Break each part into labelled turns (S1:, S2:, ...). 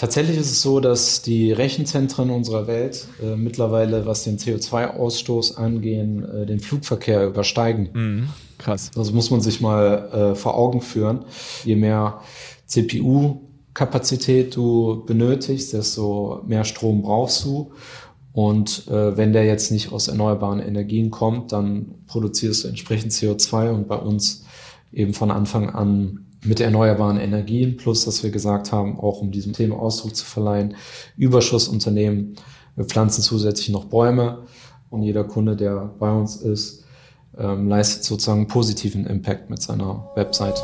S1: Tatsächlich ist es so, dass die Rechenzentren unserer Welt äh, mittlerweile, was den CO2-Ausstoß angehen, äh, den Flugverkehr übersteigen.
S2: Mhm. Krass.
S1: Das muss man sich mal äh, vor Augen führen. Je mehr CPU-Kapazität du benötigst, desto mehr Strom brauchst du. Und äh, wenn der jetzt nicht aus erneuerbaren Energien kommt, dann produzierst du entsprechend CO2 und bei uns eben von Anfang an mit erneuerbaren Energien, plus dass wir gesagt haben, auch um diesem Thema Ausdruck zu verleihen, Überschussunternehmen, wir pflanzen zusätzlich noch Bäume und jeder Kunde, der bei uns ist, ähm, leistet sozusagen positiven Impact mit seiner Webseite.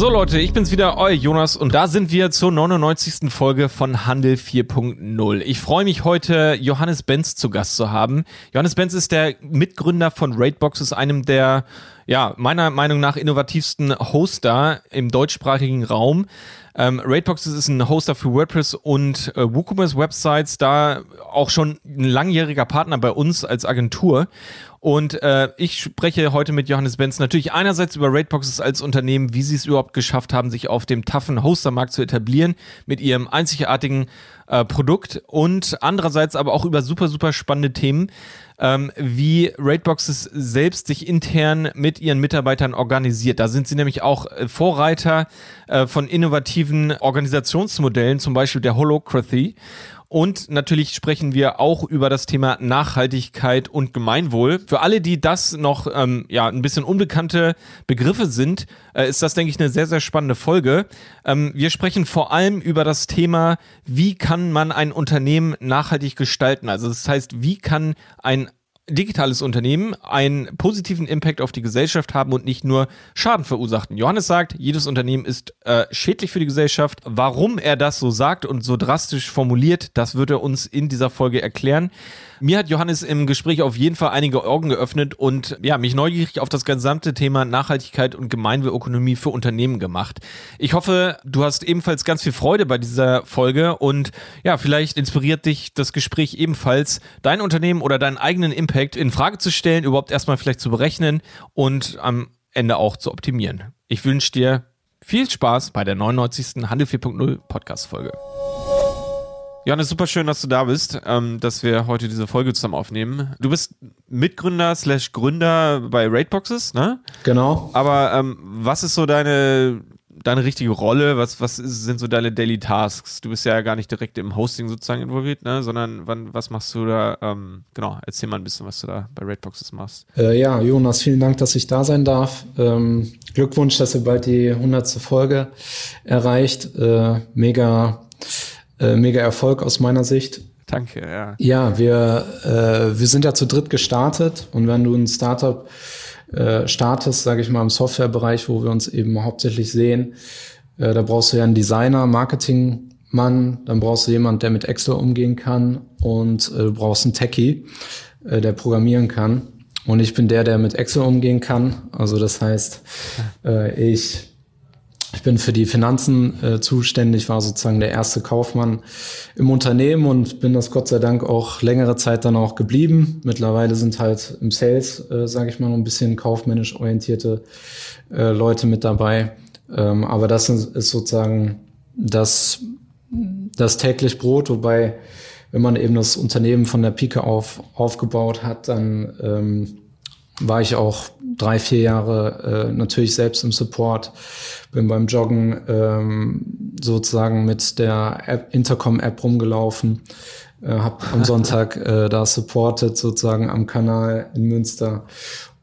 S2: So Leute, ich bin's wieder, euer Jonas und da sind wir zur 99. Folge von Handel 4.0. Ich freue mich heute, Johannes Benz zu Gast zu haben. Johannes Benz ist der Mitgründer von Raidboxes, einem der, ja, meiner Meinung nach innovativsten Hoster im deutschsprachigen Raum. Ähm, Raidboxes ist ein Hoster für WordPress und äh, WooCommerce Websites, da auch schon ein langjähriger Partner bei uns als Agentur. Und äh, ich spreche heute mit Johannes Benz natürlich einerseits über Raidboxes als Unternehmen, wie sie es überhaupt geschafft haben, sich auf dem taffen Hostermarkt zu etablieren mit ihrem einzigartigen äh, Produkt und andererseits aber auch über super, super spannende Themen, ähm, wie Raidboxes selbst sich intern mit ihren Mitarbeitern organisiert. Da sind sie nämlich auch äh, Vorreiter äh, von innovativen Organisationsmodellen, zum Beispiel der Holocracy. Und natürlich sprechen wir auch über das Thema Nachhaltigkeit und Gemeinwohl. Für alle, die das noch ähm, ja ein bisschen unbekannte Begriffe sind, äh, ist das denke ich eine sehr sehr spannende Folge. Ähm, wir sprechen vor allem über das Thema, wie kann man ein Unternehmen nachhaltig gestalten. Also das heißt, wie kann ein digitales Unternehmen einen positiven Impact auf die Gesellschaft haben und nicht nur Schaden verursachen. Johannes sagt, jedes Unternehmen ist äh, schädlich für die Gesellschaft. Warum er das so sagt und so drastisch formuliert, das wird er uns in dieser Folge erklären. Mir hat Johannes im Gespräch auf jeden Fall einige Augen geöffnet und ja, mich neugierig auf das gesamte Thema Nachhaltigkeit und Gemeinwohlökonomie für Unternehmen gemacht. Ich hoffe, du hast ebenfalls ganz viel Freude bei dieser Folge und ja, vielleicht inspiriert dich das Gespräch ebenfalls, dein Unternehmen oder deinen eigenen Impact in Frage zu stellen, überhaupt erstmal vielleicht zu berechnen und am Ende auch zu optimieren. Ich wünsche dir viel Spaß bei der 99. Handel 4.0 Podcast Folge. Johannes, super schön, dass du da bist, ähm, dass wir heute diese Folge zusammen aufnehmen. Du bist Mitgründer slash Gründer bei Raidboxes, ne?
S1: Genau.
S2: Aber ähm, was ist so deine, deine richtige Rolle? Was, was ist, sind so deine Daily Tasks? Du bist ja gar nicht direkt im Hosting sozusagen involviert, ne? Sondern wann, was machst du da? Ähm, genau, erzähl mal ein bisschen, was du da bei Raidboxes machst.
S1: Äh, ja, Jonas, vielen Dank, dass ich da sein darf. Ähm, Glückwunsch, dass ihr bald die 100. Folge erreicht. Äh, mega äh, mega Erfolg aus meiner Sicht.
S2: Danke, ja.
S1: Ja, wir, äh, wir sind ja zu dritt gestartet und wenn du ein Startup äh, startest, sage ich mal, im Softwarebereich, wo wir uns eben hauptsächlich sehen, äh, da brauchst du ja einen Designer, Marketingmann, dann brauchst du jemand, der mit Excel umgehen kann und äh, du brauchst einen Techie, äh, der programmieren kann. Und ich bin der, der mit Excel umgehen kann. Also das heißt, äh, ich ich bin für die Finanzen äh, zuständig, war sozusagen der erste Kaufmann im Unternehmen und bin das Gott sei Dank auch längere Zeit dann auch geblieben. Mittlerweile sind halt im Sales, äh, sage ich mal, noch ein bisschen kaufmännisch orientierte äh, Leute mit dabei. Ähm, aber das ist sozusagen das, das täglich Brot, wobei wenn man eben das Unternehmen von der Pike auf aufgebaut hat, dann ähm, war ich auch drei, vier Jahre äh, natürlich selbst im Support, bin beim Joggen ähm, sozusagen mit der App, Intercom-App rumgelaufen, äh, habe am Sonntag äh, da supported sozusagen am Kanal in Münster.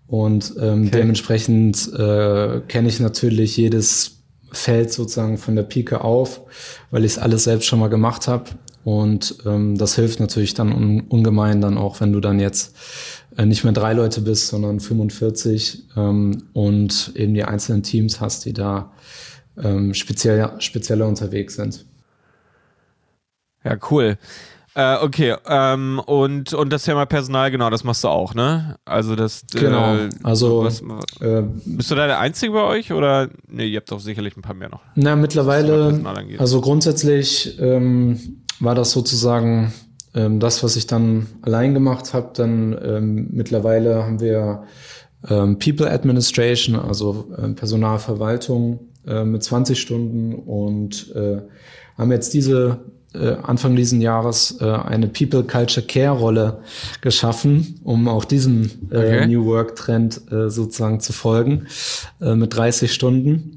S1: Und ähm, okay. dementsprechend äh, kenne ich natürlich jedes Feld sozusagen von der Pike auf, weil ich es alles selbst schon mal gemacht habe und ähm, das hilft natürlich dann un ungemein dann auch, wenn du dann jetzt äh, nicht mehr drei Leute bist, sondern 45 ähm, und eben die einzelnen Teams hast, die da ähm, speziell, spezieller unterwegs sind.
S2: Ja, cool. Äh, okay, ähm, und, und das Thema Personal, genau, das machst du auch, ne? Also das
S1: äh, Genau, äh, also was,
S2: äh, bist du da der Einzige bei euch oder ne, ihr habt doch sicherlich ein paar mehr noch.
S1: Na, mittlerweile, also grundsätzlich ähm, war das sozusagen ähm, das, was ich dann allein gemacht habe, dann ähm, mittlerweile haben wir ähm, People Administration, also äh, Personalverwaltung äh, mit 20 Stunden und äh, haben jetzt diese äh, Anfang diesen Jahres äh, eine People Culture Care Rolle geschaffen, um auch diesem äh, okay. New Work Trend äh, sozusagen zu folgen äh, mit 30 Stunden.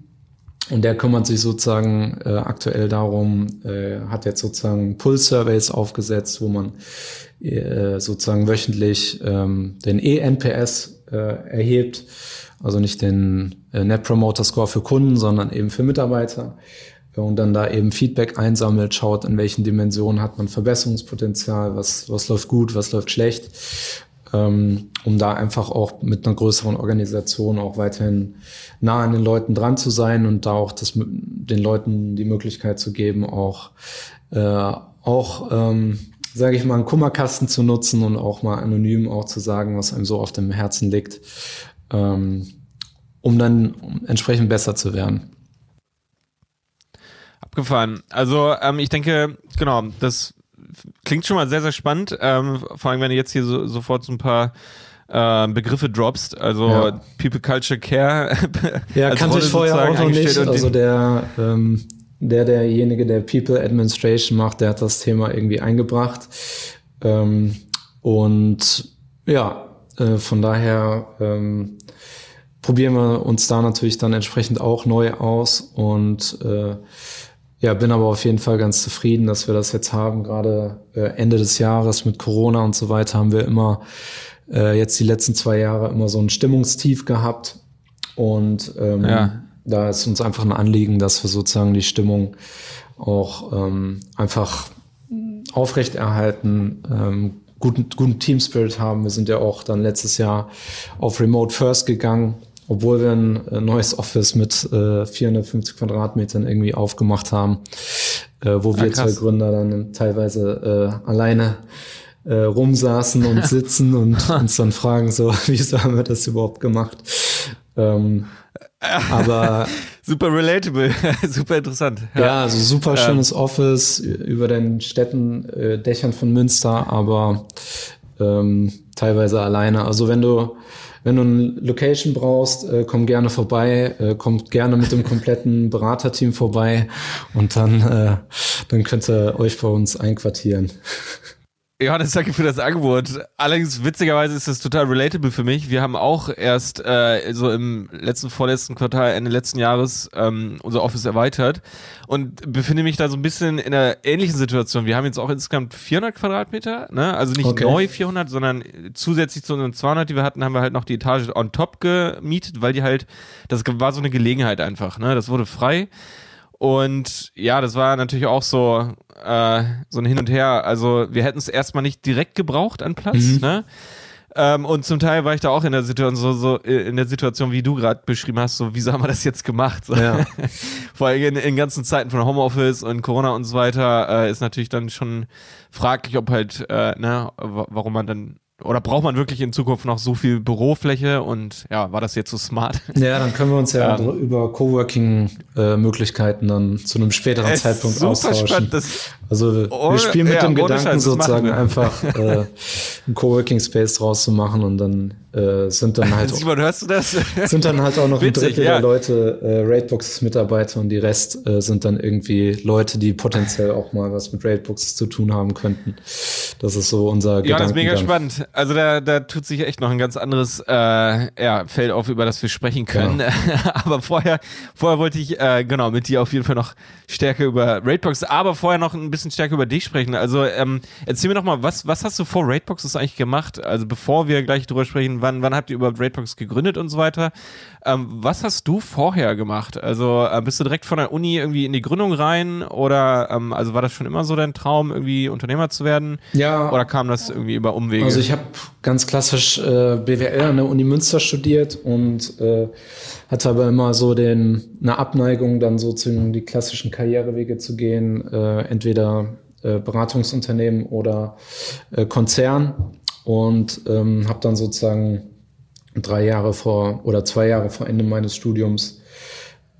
S1: Und der kümmert sich sozusagen äh, aktuell darum, äh, hat jetzt sozusagen Pull-Surveys aufgesetzt, wo man äh, sozusagen wöchentlich ähm, den E-NPS äh, erhebt, also nicht den äh, Net Promoter Score für Kunden, sondern eben für Mitarbeiter. Und dann da eben Feedback einsammelt, schaut, in welchen Dimensionen hat man Verbesserungspotenzial, was, was läuft gut, was läuft schlecht, ähm, um da einfach auch mit einer größeren Organisation auch weiterhin nah an den Leuten dran zu sein und da auch das, den Leuten die Möglichkeit zu geben, auch, äh, auch ähm, sage ich mal, einen Kummerkasten zu nutzen und auch mal anonym auch zu sagen, was einem so auf dem Herzen liegt, ähm, um dann entsprechend besser zu werden.
S2: Abgefahren. Also ähm, ich denke, genau, das klingt schon mal sehr, sehr spannend. Ähm, vor allem, wenn du jetzt hier so, sofort so ein paar äh, Begriffe droppst, also ja. People Culture Care.
S1: ja, kannte ich vorher auch noch nicht. Also der, ähm, der, derjenige, der People Administration macht, der hat das Thema irgendwie eingebracht. Ähm, und ja, äh, von daher ähm, probieren wir uns da natürlich dann entsprechend auch neu aus und äh, ja, bin aber auf jeden Fall ganz zufrieden, dass wir das jetzt haben. Gerade äh, Ende des Jahres mit Corona und so weiter haben wir immer äh, jetzt die letzten zwei Jahre immer so ein Stimmungstief gehabt. Und ähm, ja. da ist uns einfach ein Anliegen, dass wir sozusagen die Stimmung auch ähm, einfach aufrechterhalten, ähm, guten, guten Team Spirit haben. Wir sind ja auch dann letztes Jahr auf Remote First gegangen obwohl wir ein äh, neues Office mit äh, 450 Quadratmetern irgendwie aufgemacht haben, äh, wo wir ah, zwei Gründer dann teilweise äh, alleine äh, rumsaßen und sitzen und uns dann fragen, so, wieso haben wir das überhaupt gemacht? Ähm, aber
S2: super relatable, super interessant.
S1: Ja, ja also super ähm. schönes ähm, Office über den Städten, äh, Dächern von Münster, aber ähm, teilweise alleine. Also wenn du wenn du eine Location brauchst, äh, komm gerne vorbei, äh, kommt gerne mit dem kompletten Beraterteam vorbei und dann, äh, dann könnt ihr euch bei uns einquartieren.
S2: Johannes, danke für das Angebot. Allerdings, witzigerweise ist das total relatable für mich. Wir haben auch erst äh, so im letzten, vorletzten Quartal, Ende letzten Jahres ähm, unser Office erweitert und befinde mich da so ein bisschen in einer ähnlichen Situation. Wir haben jetzt auch insgesamt 400 Quadratmeter, ne? also nicht okay. neu 400, sondern zusätzlich zu unseren 200, die wir hatten, haben wir halt noch die Etage on top gemietet, weil die halt, das war so eine Gelegenheit einfach. Ne? Das wurde frei. Und ja, das war natürlich auch so, äh, so ein Hin und Her. Also wir hätten es erstmal nicht direkt gebraucht an Platz, mhm. ne? Ähm, und zum Teil war ich da auch in der Situation, so, so in der Situation, wie du gerade beschrieben hast, so, wieso haben wir das jetzt gemacht? Ja. Vor allem in, in ganzen Zeiten von Homeoffice und Corona und so weiter, äh, ist natürlich dann schon fraglich, ob halt, äh, ne, warum man dann oder braucht man wirklich in Zukunft noch so viel Bürofläche und ja, war das jetzt so smart?
S1: Ja, dann können wir uns ja ähm, über Coworking-Möglichkeiten äh, dann zu einem späteren Zeitpunkt super austauschen. Spannend, das, also oh, wir spielen mit ja, dem Gedanken Scheiß, sozusagen einfach äh, einen Coworking-Space draus zu machen und dann äh, sind dann halt
S2: Simon, hörst du das?
S1: sind dann halt auch noch Witzig, ein Drittel ja. der Leute äh, Raidboxes-Mitarbeiter und die Rest äh, sind dann irgendwie Leute, die potenziell auch mal was mit Raidboxes zu tun haben könnten. Das ist so unser
S2: Ja, das ist mega spannend. Also da, da tut sich echt noch ein ganz anderes äh, ja, Feld auf, über das wir sprechen können. Ja. aber vorher, vorher wollte ich äh, genau mit dir auf jeden Fall noch stärker über Raidboxes, aber vorher noch ein bisschen stärker über dich sprechen. Also ähm, erzähl mir noch mal, was, was hast du vor Raidboxes eigentlich gemacht? Also bevor wir gleich drüber sprechen, wann, wann habt ihr überhaupt Raidbox gegründet und so weiter. Ähm, was hast du vorher gemacht? Also äh, bist du direkt von der Uni irgendwie in die Gründung rein oder ähm, also war das schon immer so dein Traum, irgendwie Unternehmer zu werden?
S1: Ja.
S2: Oder kam das irgendwie über Umwege?
S1: Also ich habe ganz klassisch äh, BWL an der Uni Münster studiert und äh, hatte aber immer so den eine Abneigung, dann so zu die klassischen Karrierewege zu gehen, äh, entweder äh, Beratungsunternehmen oder äh, Konzern und ähm, habe dann sozusagen drei Jahre vor oder zwei Jahre vor Ende meines Studiums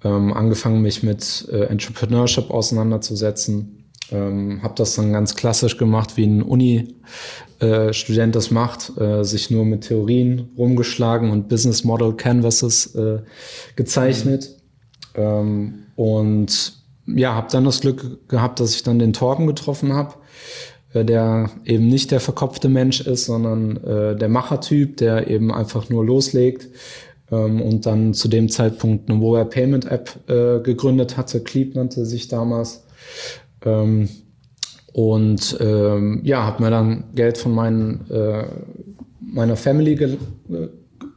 S1: ähm, angefangen, mich mit äh, Entrepreneurship auseinanderzusetzen. Ähm, habe das dann ganz klassisch gemacht, wie ein Uni-Student äh, das macht, äh, sich nur mit Theorien rumgeschlagen und Business Model Canvases äh, gezeichnet. Mhm. Ähm, und ja, habe dann das Glück gehabt, dass ich dann den Torben getroffen habe, der eben nicht der verkopfte Mensch ist, sondern äh, der Machertyp, der eben einfach nur loslegt ähm, und dann zu dem Zeitpunkt eine Mobile Payment App äh, gegründet hatte. Cleep nannte sich damals. Ähm, und ähm, ja, habe mir dann Geld von meinen, äh, meiner Family ge äh,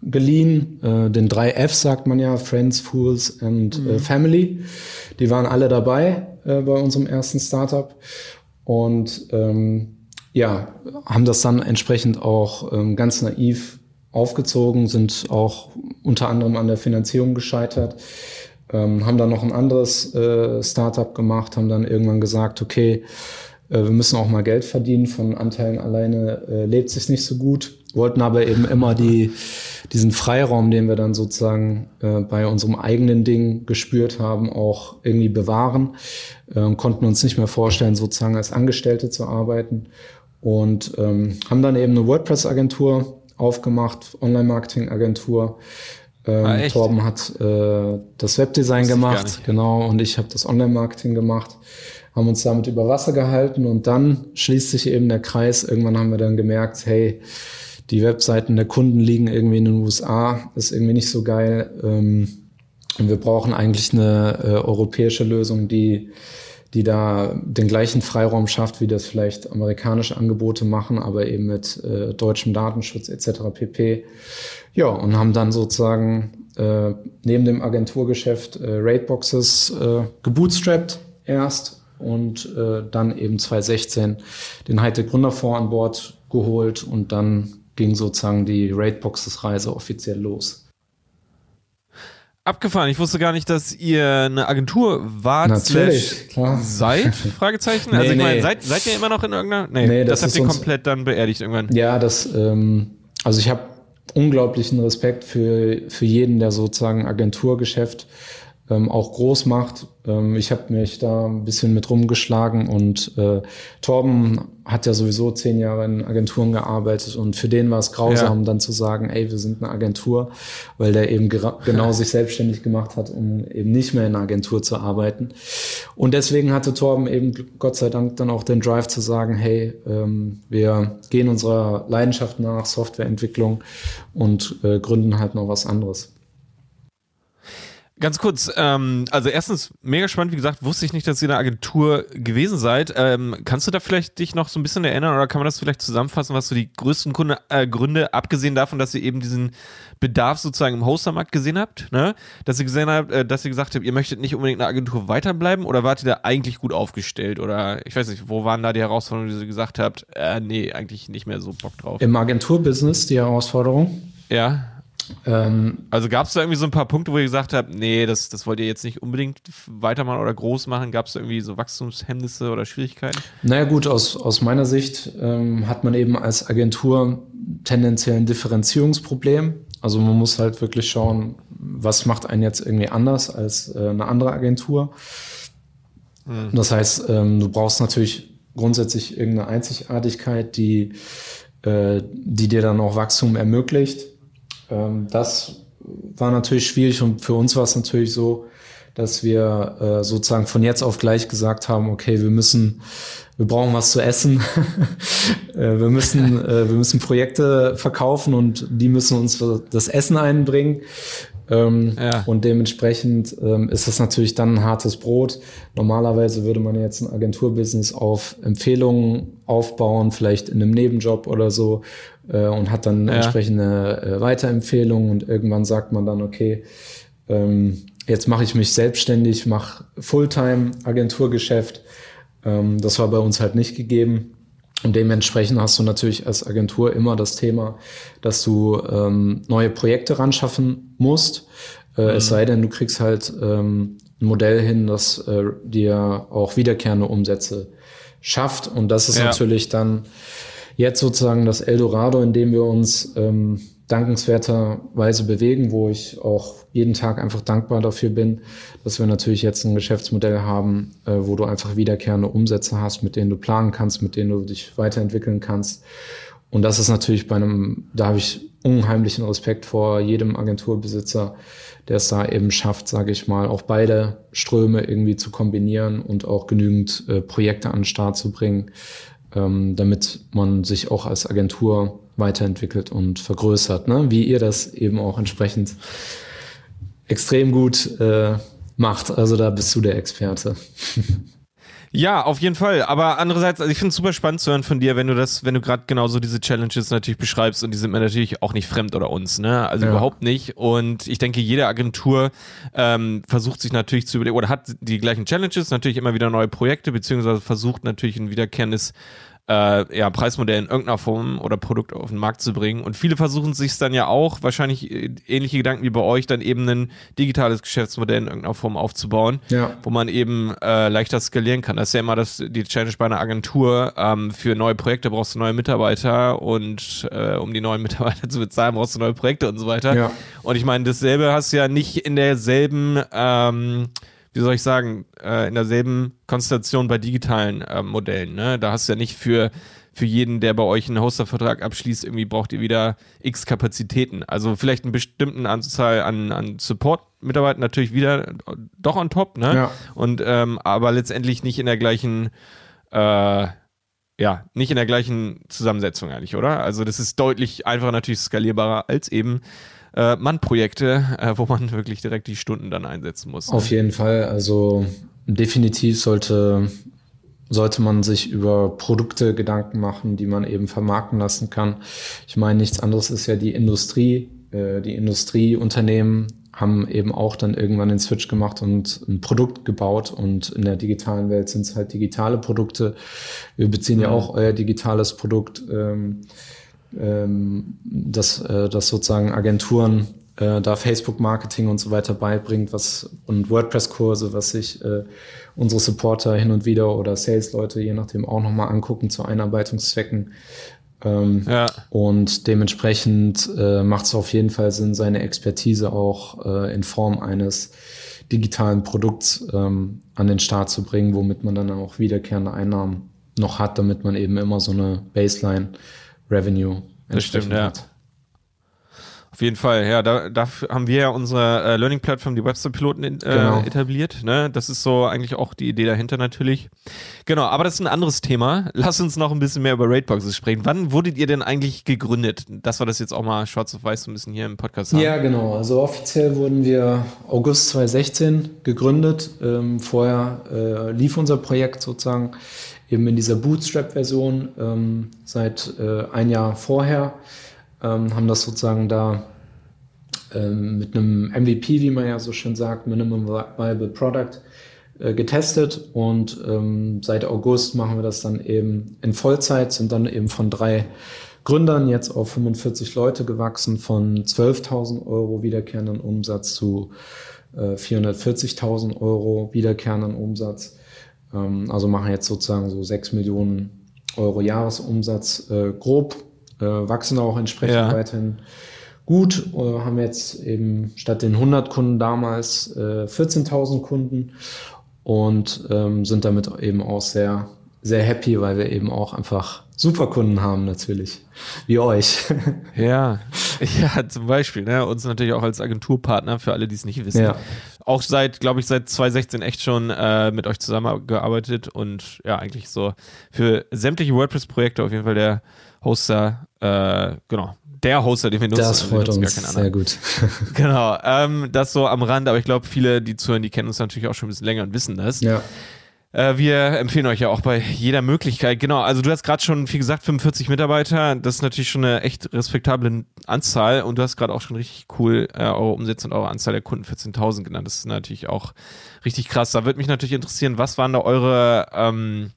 S1: geliehen. Äh, den drei Fs sagt man ja, Friends, Fools and äh, mhm. Family. Die waren alle dabei äh, bei unserem ersten Startup. Und ähm, ja, haben das dann entsprechend auch ähm, ganz naiv aufgezogen, sind auch unter anderem an der Finanzierung gescheitert, ähm, haben dann noch ein anderes äh, Startup gemacht, haben dann irgendwann gesagt, okay, wir müssen auch mal Geld verdienen, von Anteilen alleine. Äh, lebt sich nicht so gut, wollten aber eben immer die, diesen Freiraum, den wir dann sozusagen äh, bei unserem eigenen Ding gespürt haben, auch irgendwie bewahren, äh, konnten uns nicht mehr vorstellen, sozusagen als Angestellte zu arbeiten. Und ähm, haben dann eben eine WordPress-Agentur aufgemacht, Online-Marketing-Agentur. Ähm, ah, Torben hat äh, das Webdesign gemacht, genau, und ich habe das Online-Marketing gemacht, haben uns damit über Wasser gehalten und dann schließt sich eben der Kreis. Irgendwann haben wir dann gemerkt, hey, die Webseiten der Kunden liegen irgendwie in den USA, ist irgendwie nicht so geil. Ähm, und wir brauchen eigentlich eine äh, europäische Lösung, die die da den gleichen Freiraum schafft, wie das vielleicht amerikanische Angebote machen, aber eben mit äh, deutschem Datenschutz etc. pp. Ja, und haben dann sozusagen äh, neben dem Agenturgeschäft äh, Raidboxes äh, gebootstrapped erst und äh, dann eben 2016 den Hightech Gründerfonds an Bord geholt und dann ging sozusagen die Raidboxes Reise offiziell los.
S2: Abgefahren. Ich wusste gar nicht, dass ihr eine Agentur wart.
S1: Natürlich, klar.
S2: Seid? Fragezeichen. nee, also ich nee. meine, seid, seid ihr immer noch in irgendeiner? Nee, nee das, das habt ihr komplett dann beerdigt irgendwann.
S1: Ja, das. Ähm, also ich habe unglaublichen Respekt für für jeden, der sozusagen Agenturgeschäft ähm, auch groß macht. Ähm, ich habe mich da ein bisschen mit rumgeschlagen und äh, Torben hat ja sowieso zehn Jahre in Agenturen gearbeitet und für den war es grausam, ja. dann zu sagen, ey, wir sind eine Agentur, weil der eben genau sich selbstständig gemacht hat, um eben nicht mehr in einer Agentur zu arbeiten. Und deswegen hatte Torben eben Gott sei Dank dann auch den Drive zu sagen, hey, ähm, wir gehen unserer Leidenschaft nach, Softwareentwicklung und äh, gründen halt noch was anderes.
S2: Ganz kurz, ähm, also erstens mega spannend, wie gesagt, wusste ich nicht, dass ihr in einer Agentur gewesen seid. Ähm, kannst du da vielleicht dich noch so ein bisschen erinnern oder kann man das vielleicht zusammenfassen, was so die größten Kunde, äh, Gründe, abgesehen davon, dass ihr eben diesen Bedarf sozusagen im Hostermarkt gesehen habt, ne? Dass ihr gesehen habt, äh, dass ihr gesagt habt, ihr möchtet nicht unbedingt in einer Agentur weiterbleiben oder wart ihr da eigentlich gut aufgestellt? Oder ich weiß nicht, wo waren da die Herausforderungen, die ihr gesagt habt, äh, nee, eigentlich nicht mehr so Bock drauf?
S1: Im Agenturbusiness die Herausforderung?
S2: Ja. Ähm, also gab es da irgendwie so ein paar Punkte, wo ihr gesagt habt, nee, das, das wollt ihr jetzt nicht unbedingt weitermachen oder groß machen? Gab es da irgendwie so Wachstumshemmnisse oder Schwierigkeiten?
S1: Naja gut, aus, aus meiner Sicht ähm, hat man eben als Agentur tendenziell ein Differenzierungsproblem. Also man muss halt wirklich schauen, was macht einen jetzt irgendwie anders als äh, eine andere Agentur. Hm. Das heißt, ähm, du brauchst natürlich grundsätzlich irgendeine Einzigartigkeit, die, äh, die dir dann auch Wachstum ermöglicht. Ähm, das war natürlich schwierig und für uns war es natürlich so, dass wir äh, sozusagen von jetzt auf gleich gesagt haben, okay, wir müssen, wir brauchen was zu essen, äh, wir müssen, äh, wir müssen Projekte verkaufen und die müssen uns das Essen einbringen. Ähm, ja. Und dementsprechend ähm, ist das natürlich dann ein hartes Brot. Normalerweise würde man jetzt ein Agenturbusiness auf Empfehlungen aufbauen, vielleicht in einem Nebenjob oder so, äh, und hat dann ja. entsprechende äh, Weiterempfehlungen und irgendwann sagt man dann, okay, ähm, jetzt mache ich mich selbstständig, mache Fulltime Agenturgeschäft. Ähm, das war bei uns halt nicht gegeben. Und dementsprechend hast du natürlich als Agentur immer das Thema, dass du ähm, neue Projekte ran schaffen musst. Äh, mhm. Es sei denn, du kriegst halt ähm, ein Modell hin, das äh, dir auch wiederkehrende Umsätze schafft. Und das ist ja. natürlich dann jetzt sozusagen das Eldorado, in dem wir uns ähm, dankenswerterweise bewegen, wo ich auch jeden Tag einfach dankbar dafür bin, dass wir natürlich jetzt ein Geschäftsmodell haben, äh, wo du einfach wiederkehrende Umsätze hast, mit denen du planen kannst, mit denen du dich weiterentwickeln kannst. Und das ist natürlich bei einem, da habe ich unheimlichen Respekt vor jedem Agenturbesitzer, der es da eben schafft, sage ich mal, auch beide Ströme irgendwie zu kombinieren und auch genügend äh, Projekte an den Start zu bringen, ähm, damit man sich auch als Agentur weiterentwickelt und vergrößert, ne? wie ihr das eben auch entsprechend extrem gut äh, macht. Also da bist du der Experte.
S2: Ja, auf jeden Fall. Aber andererseits, also ich finde es super spannend zu hören von dir, wenn du das, wenn du gerade genauso diese Challenges natürlich beschreibst und die sind mir natürlich auch nicht fremd oder uns, ne? Also ja. überhaupt nicht. Und ich denke, jede Agentur ähm, versucht sich natürlich zu überlegen oder hat die gleichen Challenges, natürlich immer wieder neue Projekte, beziehungsweise versucht natürlich ein wiederkehrendes äh, ja, Preismodell in irgendeiner Form oder Produkt auf den Markt zu bringen. Und viele versuchen sich dann ja auch, wahrscheinlich äh, ähnliche Gedanken wie bei euch, dann eben ein digitales Geschäftsmodell in irgendeiner Form aufzubauen, ja. wo man eben äh, leichter skalieren kann. Das ist ja immer das, die Challenge bei einer Agentur. Ähm, für neue Projekte brauchst du neue Mitarbeiter und äh, um die neuen Mitarbeiter zu bezahlen, brauchst du neue Projekte und so weiter. Ja. Und ich meine, dasselbe hast du ja nicht in derselben ähm, wie soll ich sagen, äh, in derselben Konstellation bei digitalen äh, Modellen. Ne? Da hast du ja nicht für, für jeden, der bei euch einen Hostervertrag abschließt, irgendwie braucht ihr wieder x Kapazitäten. Also vielleicht eine bestimmten Anzahl an, an Support-Mitarbeitern natürlich wieder doch on top, ne? Ja. Und ähm, aber letztendlich nicht in der gleichen äh, ja, nicht in der gleichen Zusammensetzung eigentlich, oder? Also das ist deutlich einfacher natürlich skalierbarer als eben äh, Mannprojekte, äh, wo man wirklich direkt die Stunden dann einsetzen muss.
S1: Ne? Auf jeden Fall. Also definitiv sollte, sollte man sich über Produkte Gedanken machen, die man eben vermarkten lassen kann. Ich meine, nichts anderes ist ja die Industrie. Äh, die Industrieunternehmen haben eben auch dann irgendwann den Switch gemacht und ein Produkt gebaut und in der digitalen Welt sind es halt digitale Produkte. Wir beziehen ja, ja mhm. auch euer digitales Produkt. Ähm, ähm, dass, äh, dass sozusagen Agenturen äh, da Facebook-Marketing und so weiter beibringt, was und WordPress-Kurse, was sich äh, unsere Supporter hin und wieder oder Sales-Leute je nachdem auch nochmal angucken zu Einarbeitungszwecken. Ähm, ja. Und dementsprechend äh, macht es auf jeden Fall Sinn, seine Expertise auch äh, in Form eines digitalen Produkts ähm, an den Start zu bringen, womit man dann auch wiederkehrende Einnahmen noch hat, damit man eben immer so eine Baseline Revenue.
S2: Das stimmt, ja. Auf jeden Fall, ja, da, da haben wir ja unsere äh, Learning-Plattform, die Webster-Piloten äh, genau. etabliert. Ne? Das ist so eigentlich auch die Idee dahinter natürlich. Genau, aber das ist ein anderes Thema. Lass uns noch ein bisschen mehr über Raidboxes sprechen. Wann wurdet ihr denn eigentlich gegründet? Dass wir das jetzt auch mal schwarz auf weiß so ein bisschen hier im Podcast haben.
S1: Ja, genau. Also offiziell wurden wir August 2016 gegründet. Ähm, vorher äh, lief unser Projekt sozusagen eben in dieser Bootstrap-Version ähm, seit äh, ein Jahr vorher, ähm, haben das sozusagen da ähm, mit einem MVP, wie man ja so schön sagt, Minimum Viable Product, äh, getestet und ähm, seit August machen wir das dann eben in Vollzeit, sind dann eben von drei Gründern jetzt auf 45 Leute gewachsen, von 12.000 Euro wiederkehrenden Umsatz zu äh, 440.000 Euro wiederkehrenden Umsatz. Ähm, also machen jetzt sozusagen so 6 Millionen Euro Jahresumsatz äh, grob, wachsen auch entsprechend ja. weiterhin gut, äh, haben jetzt eben statt den 100 Kunden damals 14.000 Kunden und ähm, sind damit eben auch sehr, sehr happy, weil wir eben auch einfach super Kunden haben natürlich, wie euch.
S2: Ja, ja, zum Beispiel, ne? uns natürlich auch als Agenturpartner, für alle, die es nicht wissen. Ja. Auch seit, glaube ich, seit 2016 echt schon äh, mit euch zusammengearbeitet und ja, eigentlich so für sämtliche WordPress-Projekte auf jeden Fall der Hoster, äh, genau, der Hoster, den wir nutzen.
S1: Das freut uns sehr gut.
S2: genau, ähm, das so am Rand, aber ich glaube, viele, die zuhören, die kennen uns natürlich auch schon ein bisschen länger und wissen das.
S1: Ja.
S2: Äh, wir empfehlen euch ja auch bei jeder Möglichkeit. Genau, also du hast gerade schon, wie gesagt, 45 Mitarbeiter. Das ist natürlich schon eine echt respektable Anzahl. Und du hast gerade auch schon richtig cool äh, eure Umsätze und eure Anzahl der Kunden 14.000 genannt. Das ist natürlich auch richtig krass. Da würde mich natürlich interessieren, was waren da eure, ähm,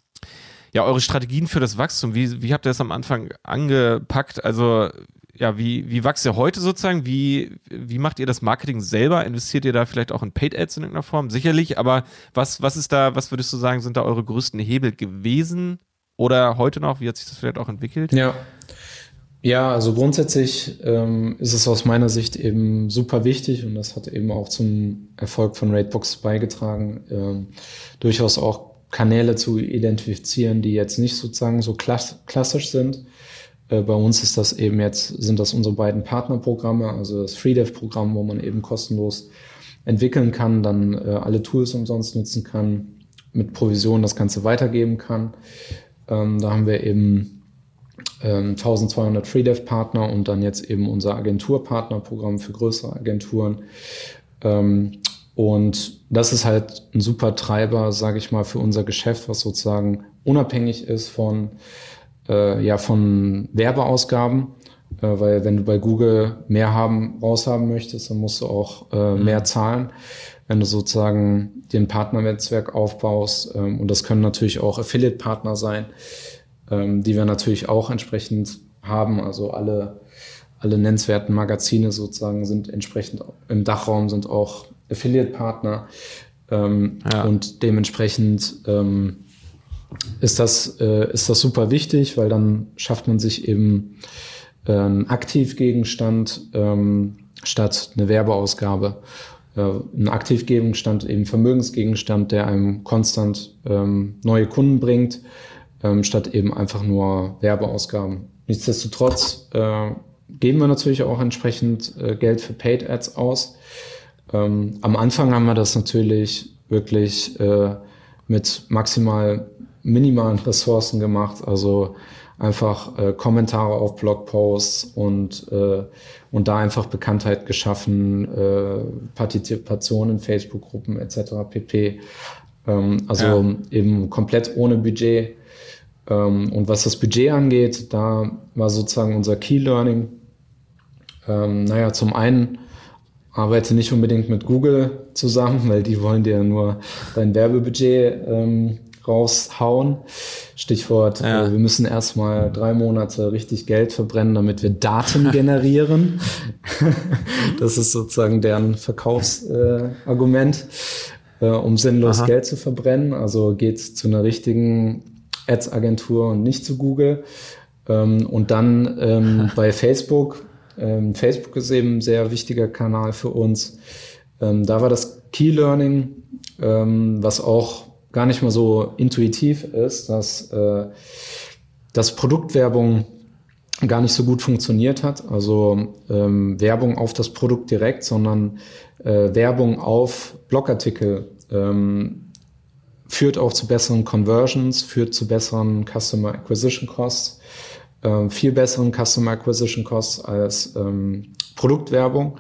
S2: ja, eure Strategien für das Wachstum? Wie, wie habt ihr das am Anfang angepackt? Also ja, wie, wie wächst ihr heute sozusagen? Wie, wie macht ihr das Marketing selber? Investiert ihr da vielleicht auch in Paid Ads in irgendeiner Form? Sicherlich, aber was, was ist da, was würdest du sagen, sind da eure größten Hebel gewesen? Oder heute noch? Wie hat sich das vielleicht auch entwickelt?
S1: Ja. Ja, also grundsätzlich ähm, ist es aus meiner Sicht eben super wichtig und das hat eben auch zum Erfolg von Raidbox beigetragen, ähm, durchaus auch Kanäle zu identifizieren, die jetzt nicht sozusagen so klass klassisch sind. Äh, bei uns ist das eben jetzt, sind das unsere beiden Partnerprogramme, also das FreeDev-Programm, wo man eben kostenlos entwickeln kann, dann äh, alle Tools umsonst nutzen kann, mit Provision das Ganze weitergeben kann. Ähm, da haben wir eben 1200 ähm, FreeDev-Partner und dann jetzt eben unser Agenturpartnerprogramm für größere Agenturen. Ähm, und das ist halt ein super Treiber, sage ich mal, für unser Geschäft, was sozusagen unabhängig ist von, äh, ja, von Werbeausgaben. Äh, weil wenn du bei Google mehr haben, raushaben möchtest, dann musst du auch äh, mhm. mehr zahlen. Wenn du sozusagen den Partnernetzwerk aufbaust, ähm, und das können natürlich auch Affiliate-Partner sein, ähm, die wir natürlich auch entsprechend haben. Also alle, alle nennenswerten Magazine sozusagen sind entsprechend im Dachraum sind auch Affiliate-Partner. Ähm, ja. Und dementsprechend ähm, ist, das, äh, ist das super wichtig, weil dann schafft man sich eben äh, einen Aktivgegenstand ähm, statt eine Werbeausgabe. Äh, ein Aktivgegenstand, eben Vermögensgegenstand, der einem konstant ähm, neue Kunden bringt ähm, statt eben einfach nur Werbeausgaben. Nichtsdestotrotz äh, geben wir natürlich auch entsprechend äh, Geld für Paid Ads aus. Ähm, am Anfang haben wir das natürlich wirklich äh, mit maximal minimalen Ressourcen gemacht, also einfach äh, Kommentare auf Blogposts und, äh, und da einfach Bekanntheit geschaffen, äh, Partizipation in Facebook-Gruppen etc. pp. Ähm, also ja. eben komplett ohne Budget ähm, und was das Budget angeht, da war sozusagen unser Key Learning. Ähm, naja, zum einen arbeite nicht unbedingt mit Google zusammen, weil die wollen dir nur dein Werbebudget ähm, raushauen. Stichwort, ja. äh, wir müssen erstmal drei Monate richtig Geld verbrennen, damit wir Daten generieren. das ist sozusagen deren Verkaufsargument, äh, äh, um sinnlos Aha. Geld zu verbrennen. Also geht zu einer richtigen Ads-Agentur und nicht zu Google. Ähm, und dann ähm, bei Facebook. Ähm, Facebook ist eben ein sehr wichtiger Kanal für uns. Ähm, da war das Key Learning, ähm, was auch gar nicht mal so intuitiv ist, dass, äh, dass Produktwerbung gar nicht so gut funktioniert hat. Also ähm, Werbung auf das Produkt direkt, sondern äh, Werbung auf Blogartikel. Ähm, führt auch zu besseren Conversions, führt zu besseren Customer Acquisition Costs, äh, viel besseren Customer Acquisition Costs als ähm, Produktwerbung.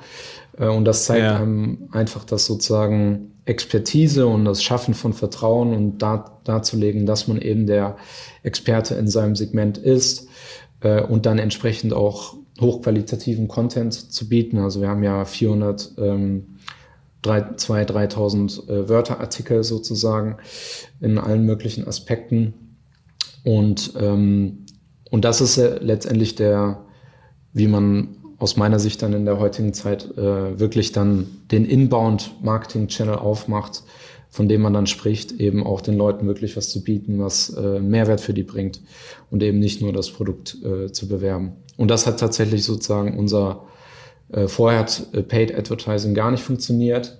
S1: Äh, und das zeigt ja. einem einfach, dass sozusagen Expertise und das Schaffen von Vertrauen und da, darzulegen, dass man eben der Experte in seinem Segment ist äh, und dann entsprechend auch hochqualitativen Content zu bieten. Also wir haben ja 400 ähm, 2.000, 3.000 äh, Wörterartikel sozusagen in allen möglichen Aspekten. Und, ähm, und das ist letztendlich der, wie man aus meiner Sicht dann in der heutigen Zeit äh, wirklich dann den Inbound-Marketing-Channel aufmacht, von dem man dann spricht, eben auch den Leuten wirklich was zu bieten, was äh, Mehrwert für die bringt und eben nicht nur das Produkt äh, zu bewerben. Und das hat tatsächlich sozusagen unser äh, vorher hat äh, Paid Advertising gar nicht funktioniert.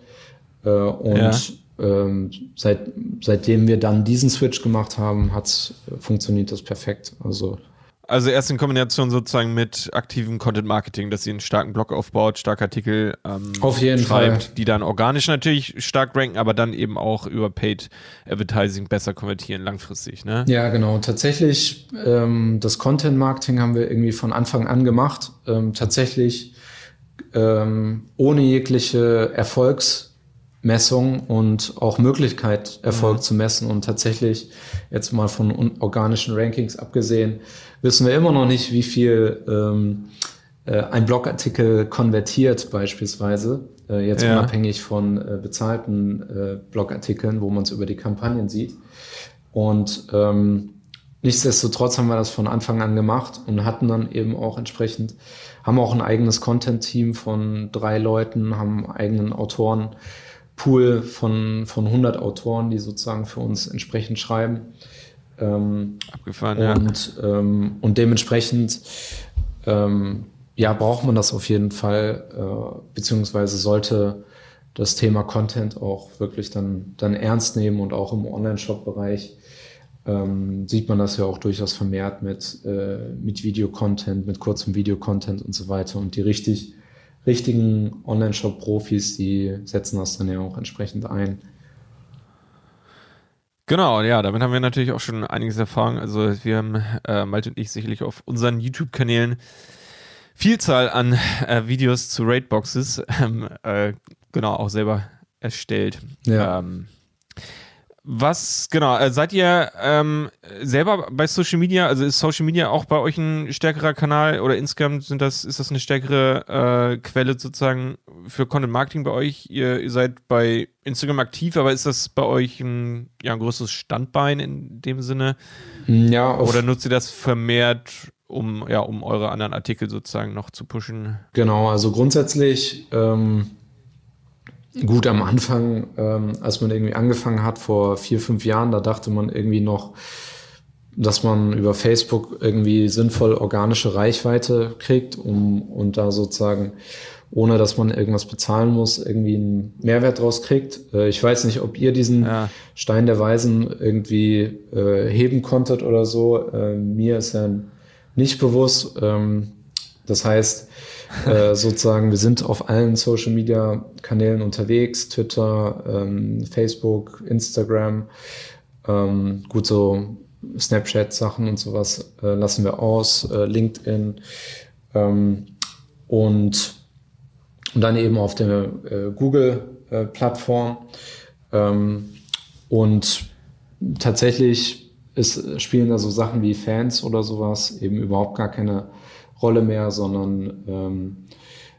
S1: Äh, und ja. ähm, seit, seitdem wir dann diesen Switch gemacht haben, hat's, äh, funktioniert das perfekt. Also
S2: also erst in Kombination sozusagen mit aktivem Content Marketing, dass sie einen starken Blog aufbaut, starke Artikel ähm,
S1: Auf jeden schreibt, Fall.
S2: die dann organisch natürlich stark ranken, aber dann eben auch über Paid Advertising besser konvertieren langfristig. Ne?
S1: Ja, genau. Tatsächlich ähm, das Content Marketing haben wir irgendwie von Anfang an gemacht. Ähm, tatsächlich ähm, ohne jegliche Erfolgsmessung und auch Möglichkeit, Erfolg mhm. zu messen. Und tatsächlich, jetzt mal von organischen Rankings abgesehen, wissen wir immer noch nicht, wie viel ähm, äh, ein Blogartikel konvertiert beispielsweise. Äh, jetzt ja. unabhängig von äh, bezahlten äh, Blogartikeln, wo man es über die Kampagnen sieht. Und ähm, nichtsdestotrotz haben wir das von Anfang an gemacht und hatten dann eben auch entsprechend haben auch ein eigenes Content-Team von drei Leuten, haben einen eigenen Autorenpool von, von 100 Autoren, die sozusagen für uns entsprechend schreiben.
S2: Ähm, Abgefahren,
S1: und, ja. Ähm, und dementsprechend ähm, ja, braucht man das auf jeden Fall, äh, beziehungsweise sollte das Thema Content auch wirklich dann, dann ernst nehmen und auch im Online-Shop-Bereich ähm, sieht man das ja auch durchaus vermehrt mit, äh, mit Videocontent, mit kurzem Videocontent und so weiter. Und die richtig, richtigen Online-Shop-Profis, die setzen das dann ja auch entsprechend ein.
S2: Genau, ja, damit haben wir natürlich auch schon einiges erfahren. Also wir haben, äh, Malte und ich, sicherlich auf unseren YouTube-Kanälen Vielzahl an äh, Videos zu Raidboxes, ähm, äh, genau, auch selber erstellt. Ja. Ähm, was, genau, äh, seid ihr ähm, selber bei Social Media, also ist Social Media auch bei euch ein stärkerer Kanal oder Instagram sind das, ist das eine stärkere äh, Quelle sozusagen für Content Marketing bei euch? Ihr, ihr, seid bei Instagram aktiv, aber ist das bei euch ein, ja, ein größeres Standbein in dem Sinne? Ja. Oder nutzt ihr das vermehrt, um, ja, um eure anderen Artikel sozusagen noch zu pushen?
S1: Genau, also grundsätzlich ähm Gut, am Anfang, ähm, als man irgendwie angefangen hat, vor vier, fünf Jahren, da dachte man irgendwie noch, dass man über Facebook irgendwie sinnvoll organische Reichweite kriegt um, und da sozusagen, ohne dass man irgendwas bezahlen muss, irgendwie einen Mehrwert draus kriegt. Äh, ich weiß nicht, ob ihr diesen ja. Stein der Weisen irgendwie äh, heben konntet oder so. Äh, mir ist ja nicht bewusst. Ähm, das heißt, äh, sozusagen, wir sind auf allen Social Media Kanälen unterwegs, Twitter, ähm, Facebook, Instagram, ähm, gut so Snapchat-Sachen und sowas äh, lassen wir aus, äh, LinkedIn ähm, und, und dann eben auf der äh, Google-Plattform. Ähm, und tatsächlich ist, spielen da so Sachen wie Fans oder sowas eben überhaupt gar keine Rolle mehr, sondern ähm,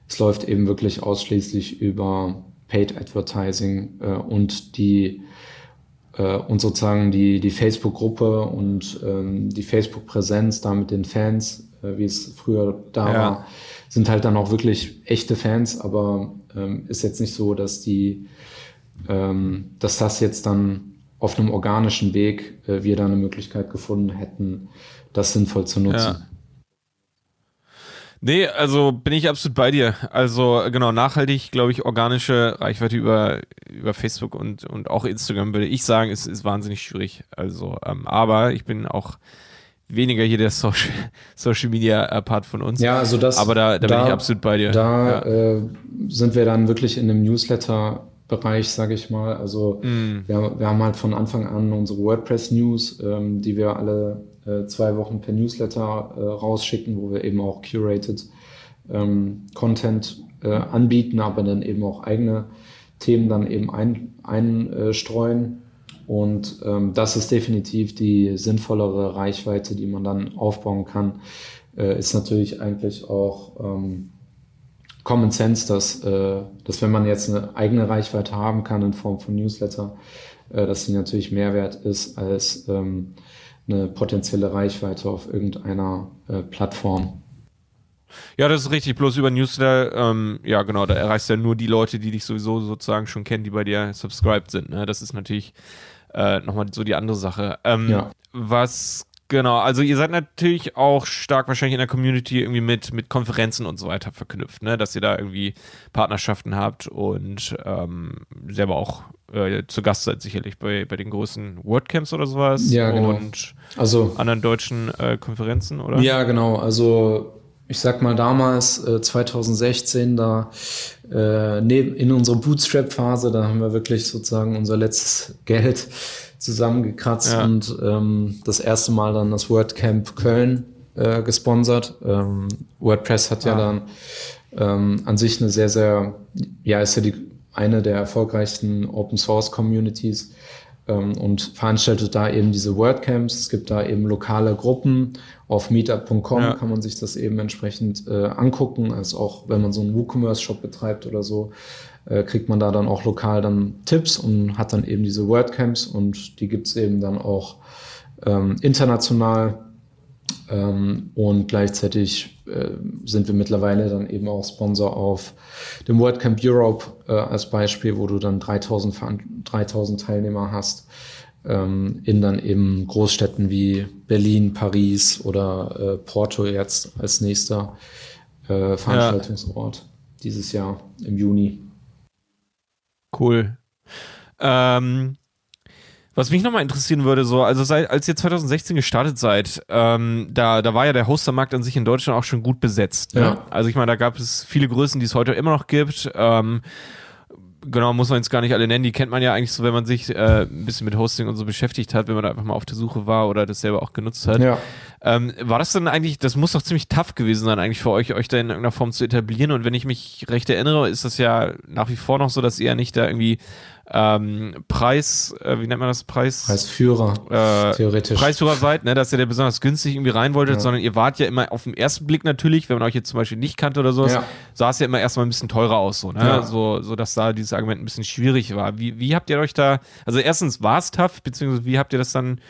S1: es läuft eben wirklich ausschließlich über Paid Advertising äh, und die äh, und sozusagen die, die Facebook-Gruppe und ähm, die Facebook-Präsenz da mit den Fans, äh, wie es früher da ja. war, sind halt dann auch wirklich echte Fans, aber ähm, ist jetzt nicht so, dass die, ähm, dass das jetzt dann auf einem organischen Weg äh, wir da eine Möglichkeit gefunden hätten, das sinnvoll zu nutzen. Ja.
S2: Nee, also bin ich absolut bei dir. Also genau, nachhaltig, glaube ich, organische Reichweite über, über Facebook und, und auch Instagram, würde ich sagen, ist, ist wahnsinnig schwierig. Also, ähm, aber ich bin auch weniger hier der Social, Social Media äh, Part von uns.
S1: Ja, also das.
S2: Aber da, da, da bin ich absolut bei dir.
S1: Da ja. äh, sind wir dann wirklich in einem Newsletter Bereich, sage ich mal. Also mm. wir, wir, haben halt von Anfang an unsere WordPress-News, ähm, die wir alle zwei Wochen per Newsletter äh, rausschicken, wo wir eben auch curated ähm, Content äh, anbieten, aber dann eben auch eigene Themen dann eben einstreuen. Ein, und ähm, das ist definitiv die sinnvollere Reichweite, die man dann aufbauen kann. Äh, ist natürlich eigentlich auch ähm, Common Sense, dass, äh, dass wenn man jetzt eine eigene Reichweite haben kann in Form von Newsletter, äh, dass sie natürlich Mehrwert ist als ähm, eine potenzielle Reichweite auf irgendeiner äh, Plattform.
S2: Ja, das ist richtig. Bloß über Newsletter, ähm, ja genau, da erreichst du ja nur die Leute, die dich sowieso sozusagen schon kennen, die bei dir subscribed sind. Ne? Das ist natürlich äh, nochmal so die andere Sache. Ähm, ja. Was Genau, also ihr seid natürlich auch stark wahrscheinlich in der Community irgendwie mit, mit Konferenzen und so weiter verknüpft, ne? dass ihr da irgendwie Partnerschaften habt und ähm, selber auch äh, zu Gast seid sicherlich bei, bei den großen WordCamps oder sowas
S1: ja, genau.
S2: und also, anderen deutschen äh, Konferenzen, oder?
S1: Ja, genau, also ich sag mal damals, äh, 2016, da äh, neben, in unserer Bootstrap-Phase, da haben wir wirklich sozusagen unser letztes Geld zusammengekratzt ja. und ähm, das erste Mal dann das WordCamp Köln äh, gesponsert. Ähm, WordPress hat ja ah. dann ähm, an sich eine sehr, sehr, ja, ist ja die eine der erfolgreichsten Open Source Communities ähm, und veranstaltet da eben diese WordCamps. Es gibt da eben lokale Gruppen. Auf meetup.com ja. kann man sich das eben entsprechend äh, angucken, also auch wenn man so einen WooCommerce-Shop betreibt oder so äh, kriegt man da dann auch lokal dann Tipps und hat dann eben diese WordCamps und die gibt es eben dann auch ähm, international. Ähm, und gleichzeitig äh, sind wir mittlerweile dann eben auch Sponsor auf dem WordCamp Europe äh, als Beispiel, wo du dann 3000, 3000 Teilnehmer hast. Ähm, in dann eben Großstädten wie Berlin, Paris oder äh, Porto jetzt als nächster äh, Veranstaltungsort ja. dieses Jahr im Juni.
S2: Cool. Ähm, was mich nochmal interessieren würde, so, also seit, als ihr 2016 gestartet seid, ähm, da, da war ja der Hostermarkt an sich in Deutschland auch schon gut besetzt. Ne? Ja. Also ich meine, da gab es viele Größen, die es heute immer noch gibt. Ähm, genau, muss man jetzt gar nicht alle nennen, die kennt man ja eigentlich so, wenn man sich äh, ein bisschen mit Hosting und so beschäftigt hat, wenn man da einfach mal auf der Suche war oder das selber auch genutzt hat. Ja. Ähm, war das dann eigentlich, das muss doch ziemlich tough gewesen sein, eigentlich für euch, euch da in irgendeiner Form zu etablieren. Und wenn ich mich recht erinnere, ist das ja nach wie vor noch so, dass ihr nicht da irgendwie ähm, Preis, äh, wie nennt man das? Preis?
S1: Preisführer,
S2: äh, theoretisch. Preisführer seid, ne, dass ihr da besonders günstig irgendwie rein wolltet, ja. sondern ihr wart ja immer auf den ersten Blick natürlich, wenn man euch jetzt zum Beispiel nicht kannte oder so, ja. sah es ja immer erstmal ein bisschen teurer aus, so, ne? Ja. So, so dass da dieses Argument ein bisschen schwierig war. Wie, wie habt ihr euch da, also erstens war es tough, beziehungsweise wie habt ihr das dann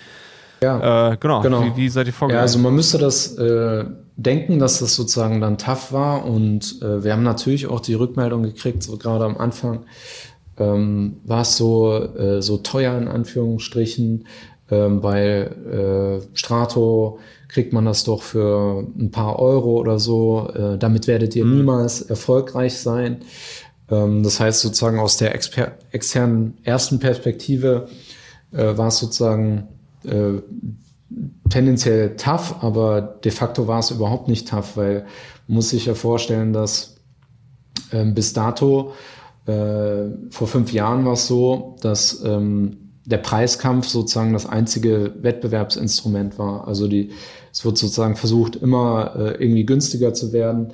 S2: ja, äh, genau. genau. Wie, wie, seid ihr vorgegangen?
S1: Ja, also man müsste das äh, denken, dass das sozusagen dann tough war und äh, wir haben natürlich auch die Rückmeldung gekriegt, so gerade am Anfang, ähm, war es so, äh, so teuer in Anführungsstrichen, ähm, weil äh, Strato kriegt man das doch für ein paar Euro oder so. Äh, damit werdet ihr mhm. niemals erfolgreich sein. Ähm, das heißt sozusagen aus der exper externen ersten Perspektive äh, war es sozusagen äh, tendenziell tough, aber de facto war es überhaupt nicht tough, weil man muss sich ja vorstellen, dass ähm, bis dato äh, vor fünf Jahren war es so, dass ähm, der Preiskampf sozusagen das einzige Wettbewerbsinstrument war. Also die, es wird sozusagen versucht, immer äh, irgendwie günstiger zu werden,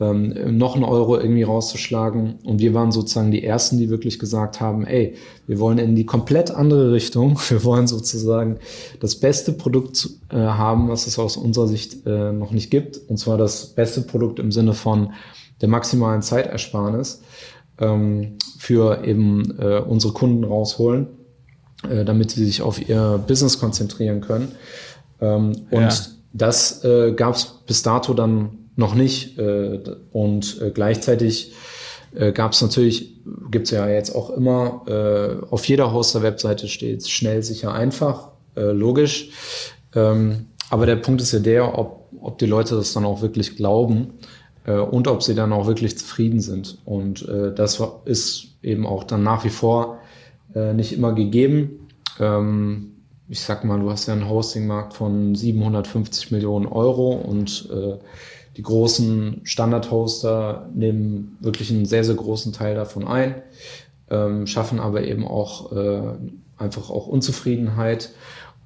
S1: ähm, noch einen Euro irgendwie rauszuschlagen. Und wir waren sozusagen die Ersten, die wirklich gesagt haben, ey, wir wollen in die komplett andere Richtung. Wir wollen sozusagen das beste Produkt äh, haben, was es aus unserer Sicht äh, noch nicht gibt. Und zwar das beste Produkt im Sinne von der maximalen Zeitersparnis ähm, für eben äh, unsere Kunden rausholen, äh, damit sie sich auf ihr Business konzentrieren können. Ähm, und ja. das äh, gab es bis dato dann noch nicht. Äh, und äh, gleichzeitig äh, gab es natürlich, gibt es ja jetzt auch immer, äh, auf jeder Hoster-Webseite steht schnell, sicher, einfach, äh, logisch. Ähm, aber der Punkt ist ja der, ob, ob die Leute das dann auch wirklich glauben äh, und ob sie dann auch wirklich zufrieden sind. Und äh, das ist eben auch dann nach wie vor äh, nicht immer gegeben. Ähm, ich sag mal, du hast ja einen Hostingmarkt von 750 Millionen Euro und äh, die großen Standard-Hoster nehmen wirklich einen sehr, sehr großen Teil davon ein, ähm, schaffen aber eben auch äh, einfach auch Unzufriedenheit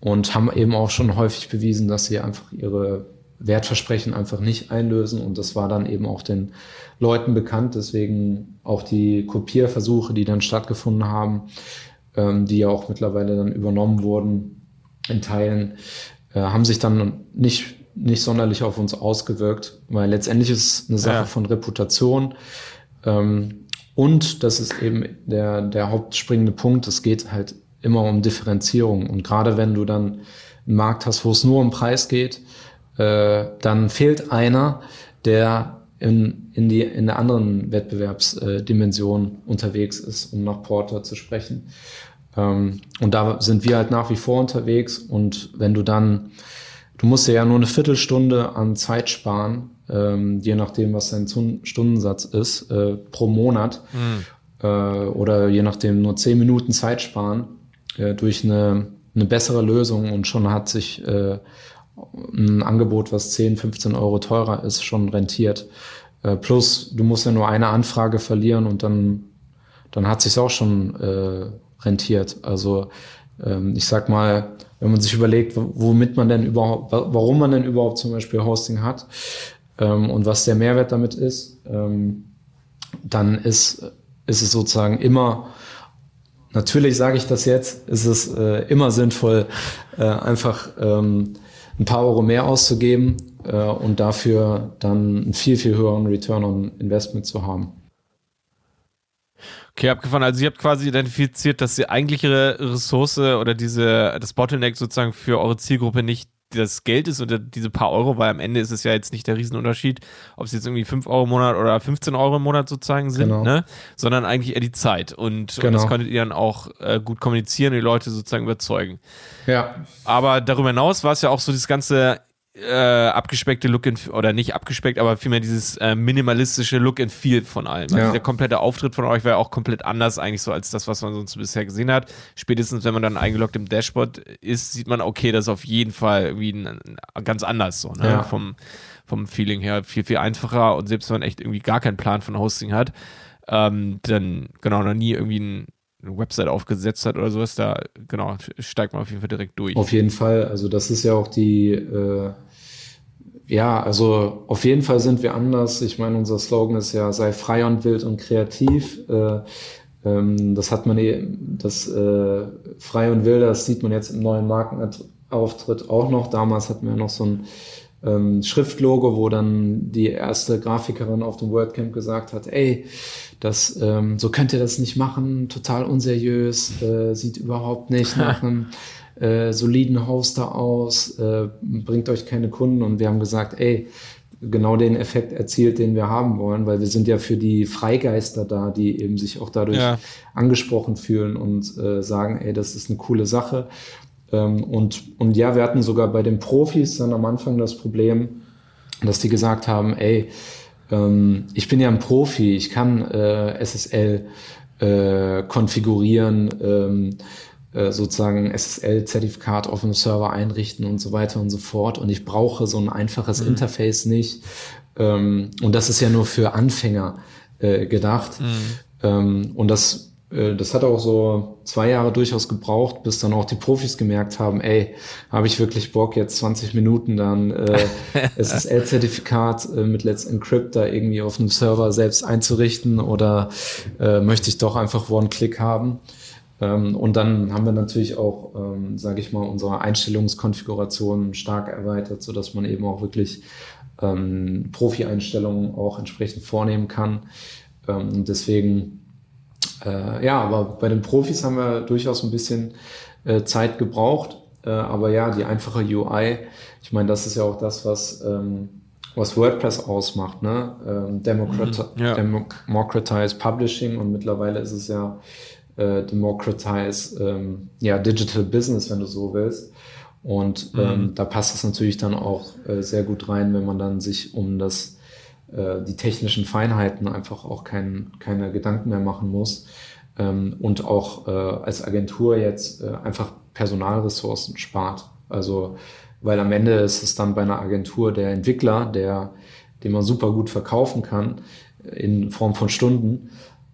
S1: und haben eben auch schon häufig bewiesen, dass sie einfach ihre Wertversprechen einfach nicht einlösen. Und das war dann eben auch den Leuten bekannt. Deswegen auch die Kopierversuche, die dann stattgefunden haben, ähm, die ja auch mittlerweile dann übernommen wurden in Teilen, äh, haben sich dann nicht, nicht sonderlich auf uns ausgewirkt, weil letztendlich ist es eine Sache ja. von Reputation. Ähm, und das ist eben der, der hauptspringende Punkt. Es geht halt immer um Differenzierung. Und gerade wenn du dann einen Markt hast, wo es nur um Preis geht, äh, dann fehlt einer, der in, in, die, in der anderen Wettbewerbsdimension unterwegs ist, um nach Porter zu sprechen. Ähm, und da sind wir halt nach wie vor unterwegs. Und wenn du dann, du musst ja nur eine Viertelstunde an Zeit sparen, ähm, je nachdem, was dein Stundensatz ist, äh, pro Monat. Mhm. Äh, oder je nachdem nur zehn Minuten Zeit sparen äh, durch eine, eine bessere Lösung und schon hat sich äh, ein Angebot, was 10, 15 Euro teurer ist, schon rentiert. Äh, plus, du musst ja nur eine Anfrage verlieren und dann, dann hat sich auch schon äh, rentiert. Also ähm, ich sag mal, wenn man sich überlegt, womit man denn überhaupt, warum man denn überhaupt zum Beispiel Hosting hat ähm, und was der Mehrwert damit ist, ähm, dann ist, ist es sozusagen immer Natürlich sage ich das jetzt, ist es äh, immer sinnvoll, äh, einfach ähm, ein paar Euro mehr auszugeben äh, und dafür dann einen viel, viel höheren Return on Investment zu haben.
S2: Okay, abgefahren. Also ihr habt quasi identifiziert, dass die eigentliche Ressource oder diese, das Bottleneck sozusagen für eure Zielgruppe nicht das Geld ist oder diese paar Euro, weil am Ende ist es ja jetzt nicht der Riesenunterschied, ob es jetzt irgendwie 5 Euro im Monat oder 15 Euro im Monat sozusagen sind, genau. ne? sondern eigentlich eher die Zeit. Und, genau. und das konntet ihr dann auch äh, gut kommunizieren und die Leute sozusagen überzeugen.
S1: Ja.
S2: Aber darüber hinaus war es ja auch so das ganze äh, abgespeckte Look and oder nicht abgespeckt, aber vielmehr dieses äh, minimalistische Look and Feel von allem. Also ja. Der komplette Auftritt von euch war ja auch komplett anders eigentlich so als das, was man sonst bisher gesehen hat. Spätestens wenn man dann eingeloggt im Dashboard ist, sieht man, okay, das ist auf jeden Fall irgendwie ein, ein, ganz anders so, ne? Ja. Vom, vom Feeling her viel, viel einfacher und selbst wenn man echt irgendwie gar keinen Plan von Hosting hat, ähm, dann genau noch nie irgendwie ein eine Website aufgesetzt hat oder sowas, da genau steigt man auf jeden Fall direkt durch.
S1: Auf jeden Fall, also das ist ja auch die äh, ja, also auf jeden Fall sind wir anders. Ich meine, unser Slogan ist ja, sei frei und wild und kreativ. Äh, ähm, das hat man, eh, das äh, frei und wild, das sieht man jetzt im neuen Markenauftritt auch noch. Damals hatten wir noch so ein ähm, Schriftlogo, wo dann die erste Grafikerin auf dem WordCamp gesagt hat, ey, das, ähm, so könnt ihr das nicht machen, total unseriös, äh, sieht überhaupt nicht nach einem äh, soliden Hoster aus, äh, bringt euch keine Kunden. Und wir haben gesagt, ey, genau den Effekt erzielt, den wir haben wollen, weil wir sind ja für die Freigeister da, die eben sich auch dadurch ja. angesprochen fühlen und äh, sagen, ey, das ist eine coole Sache. Ähm, und, und ja, wir hatten sogar bei den Profis dann am Anfang das Problem, dass die gesagt haben, ey, ähm, ich bin ja ein Profi, ich kann äh, SSL äh, konfigurieren, ähm, äh, sozusagen SSL-Zertifikat auf dem Server einrichten und so weiter und so fort. Und ich brauche so ein einfaches mhm. Interface nicht. Ähm, und das ist ja nur für Anfänger äh, gedacht. Mhm. Ähm, und das, äh, das hat auch so zwei Jahre durchaus gebraucht, bis dann auch die Profis gemerkt haben, ey, habe ich wirklich Bock, jetzt 20 Minuten dann äh, SSL-Zertifikat äh, mit Let's Encrypt da irgendwie auf einem Server selbst einzurichten oder äh, möchte ich doch einfach One-Click haben. Ähm, und dann haben wir natürlich auch, ähm, sage ich mal, unsere Einstellungskonfiguration stark erweitert, so dass man eben auch wirklich ähm, Profi-Einstellungen auch entsprechend vornehmen kann. Ähm, und deswegen, äh, ja, aber bei den Profis haben wir durchaus ein bisschen äh, Zeit gebraucht. Äh, aber ja, die einfache UI, ich meine, das ist ja auch das, was ähm, was WordPress ausmacht, ne? Ähm, Democrat mhm, ja. Democratize Publishing und mittlerweile ist es ja äh, democratize ähm, ja, Digital Business, wenn du so willst. Und mhm. ähm, da passt es natürlich dann auch äh, sehr gut rein, wenn man dann sich um das, äh, die technischen Feinheiten einfach auch kein, keine Gedanken mehr machen muss. Ähm, und auch äh, als Agentur jetzt äh, einfach Personalressourcen spart. Also, weil am Ende ist es dann bei einer Agentur der Entwickler, der, den man super gut verkaufen kann, in Form von Stunden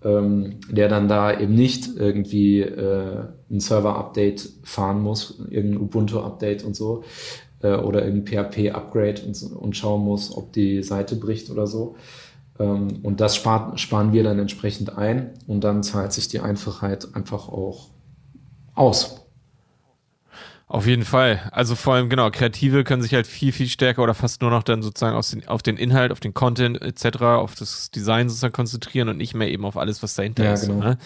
S1: ähm, der dann da eben nicht irgendwie äh, ein Server-Update fahren muss, irgendein Ubuntu-Update und so, äh, oder irgendein PHP-Upgrade und, und schauen muss, ob die Seite bricht oder so. Ähm, und das spart, sparen wir dann entsprechend ein und dann zahlt sich die Einfachheit einfach auch aus.
S2: Auf jeden Fall. Also vor allem, genau, Kreative können sich halt viel, viel stärker oder fast nur noch dann sozusagen den, auf den Inhalt, auf den Content etc., auf das Design sozusagen konzentrieren und nicht mehr eben auf alles, was dahinter ja, ist. Genau. Ne?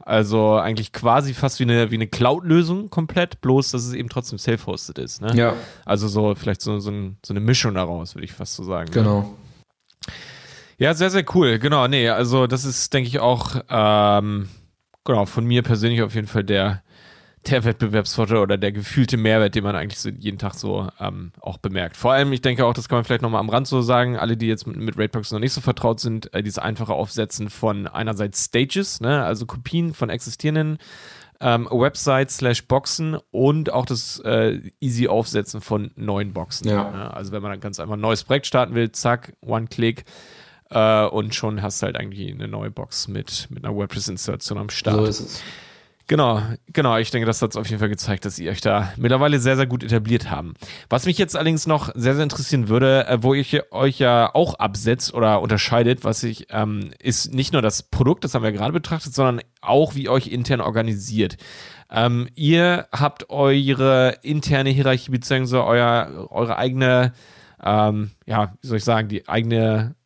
S2: Also eigentlich quasi fast wie eine, wie eine Cloud-Lösung komplett, bloß dass es eben trotzdem self-hosted ist. Ne?
S1: Ja.
S2: Also so vielleicht so, so, ein, so eine Mischung daraus, würde ich fast so sagen.
S1: Ne? Genau. Ne?
S2: Ja, sehr, sehr cool. Genau, nee, also das ist, denke ich, auch ähm, genau, von mir persönlich auf jeden Fall der der Wettbewerbsvorteil oder der gefühlte Mehrwert, den man eigentlich so jeden Tag so ähm, auch bemerkt. Vor allem, ich denke auch, das kann man vielleicht nochmal am Rand so sagen, alle, die jetzt mit, mit Raidbox noch nicht so vertraut sind, äh, dieses einfache Aufsetzen von einerseits Stages, ne, also Kopien von existierenden ähm, Websites slash Boxen und auch das äh, easy Aufsetzen von neuen Boxen.
S1: Ja.
S2: Ne? Also wenn man dann ganz einfach ein neues Projekt starten will, zack, One-Click, äh, und schon hast du halt eigentlich eine neue Box mit, mit einer WordPress-Installation am Start. So ist es. Genau, genau. Ich denke, das hat auf jeden Fall gezeigt, dass ihr euch da mittlerweile sehr, sehr gut etabliert haben. Was mich jetzt allerdings noch sehr, sehr interessieren würde, äh, wo ich euch ja auch absetzt oder unterscheidet, was ich, ähm, ist nicht nur das Produkt, das haben wir gerade betrachtet, sondern auch, wie ihr euch intern organisiert. Ähm, ihr habt eure interne Hierarchie beziehungsweise euer, eure eigene, ähm, ja, wie soll ich sagen, die eigene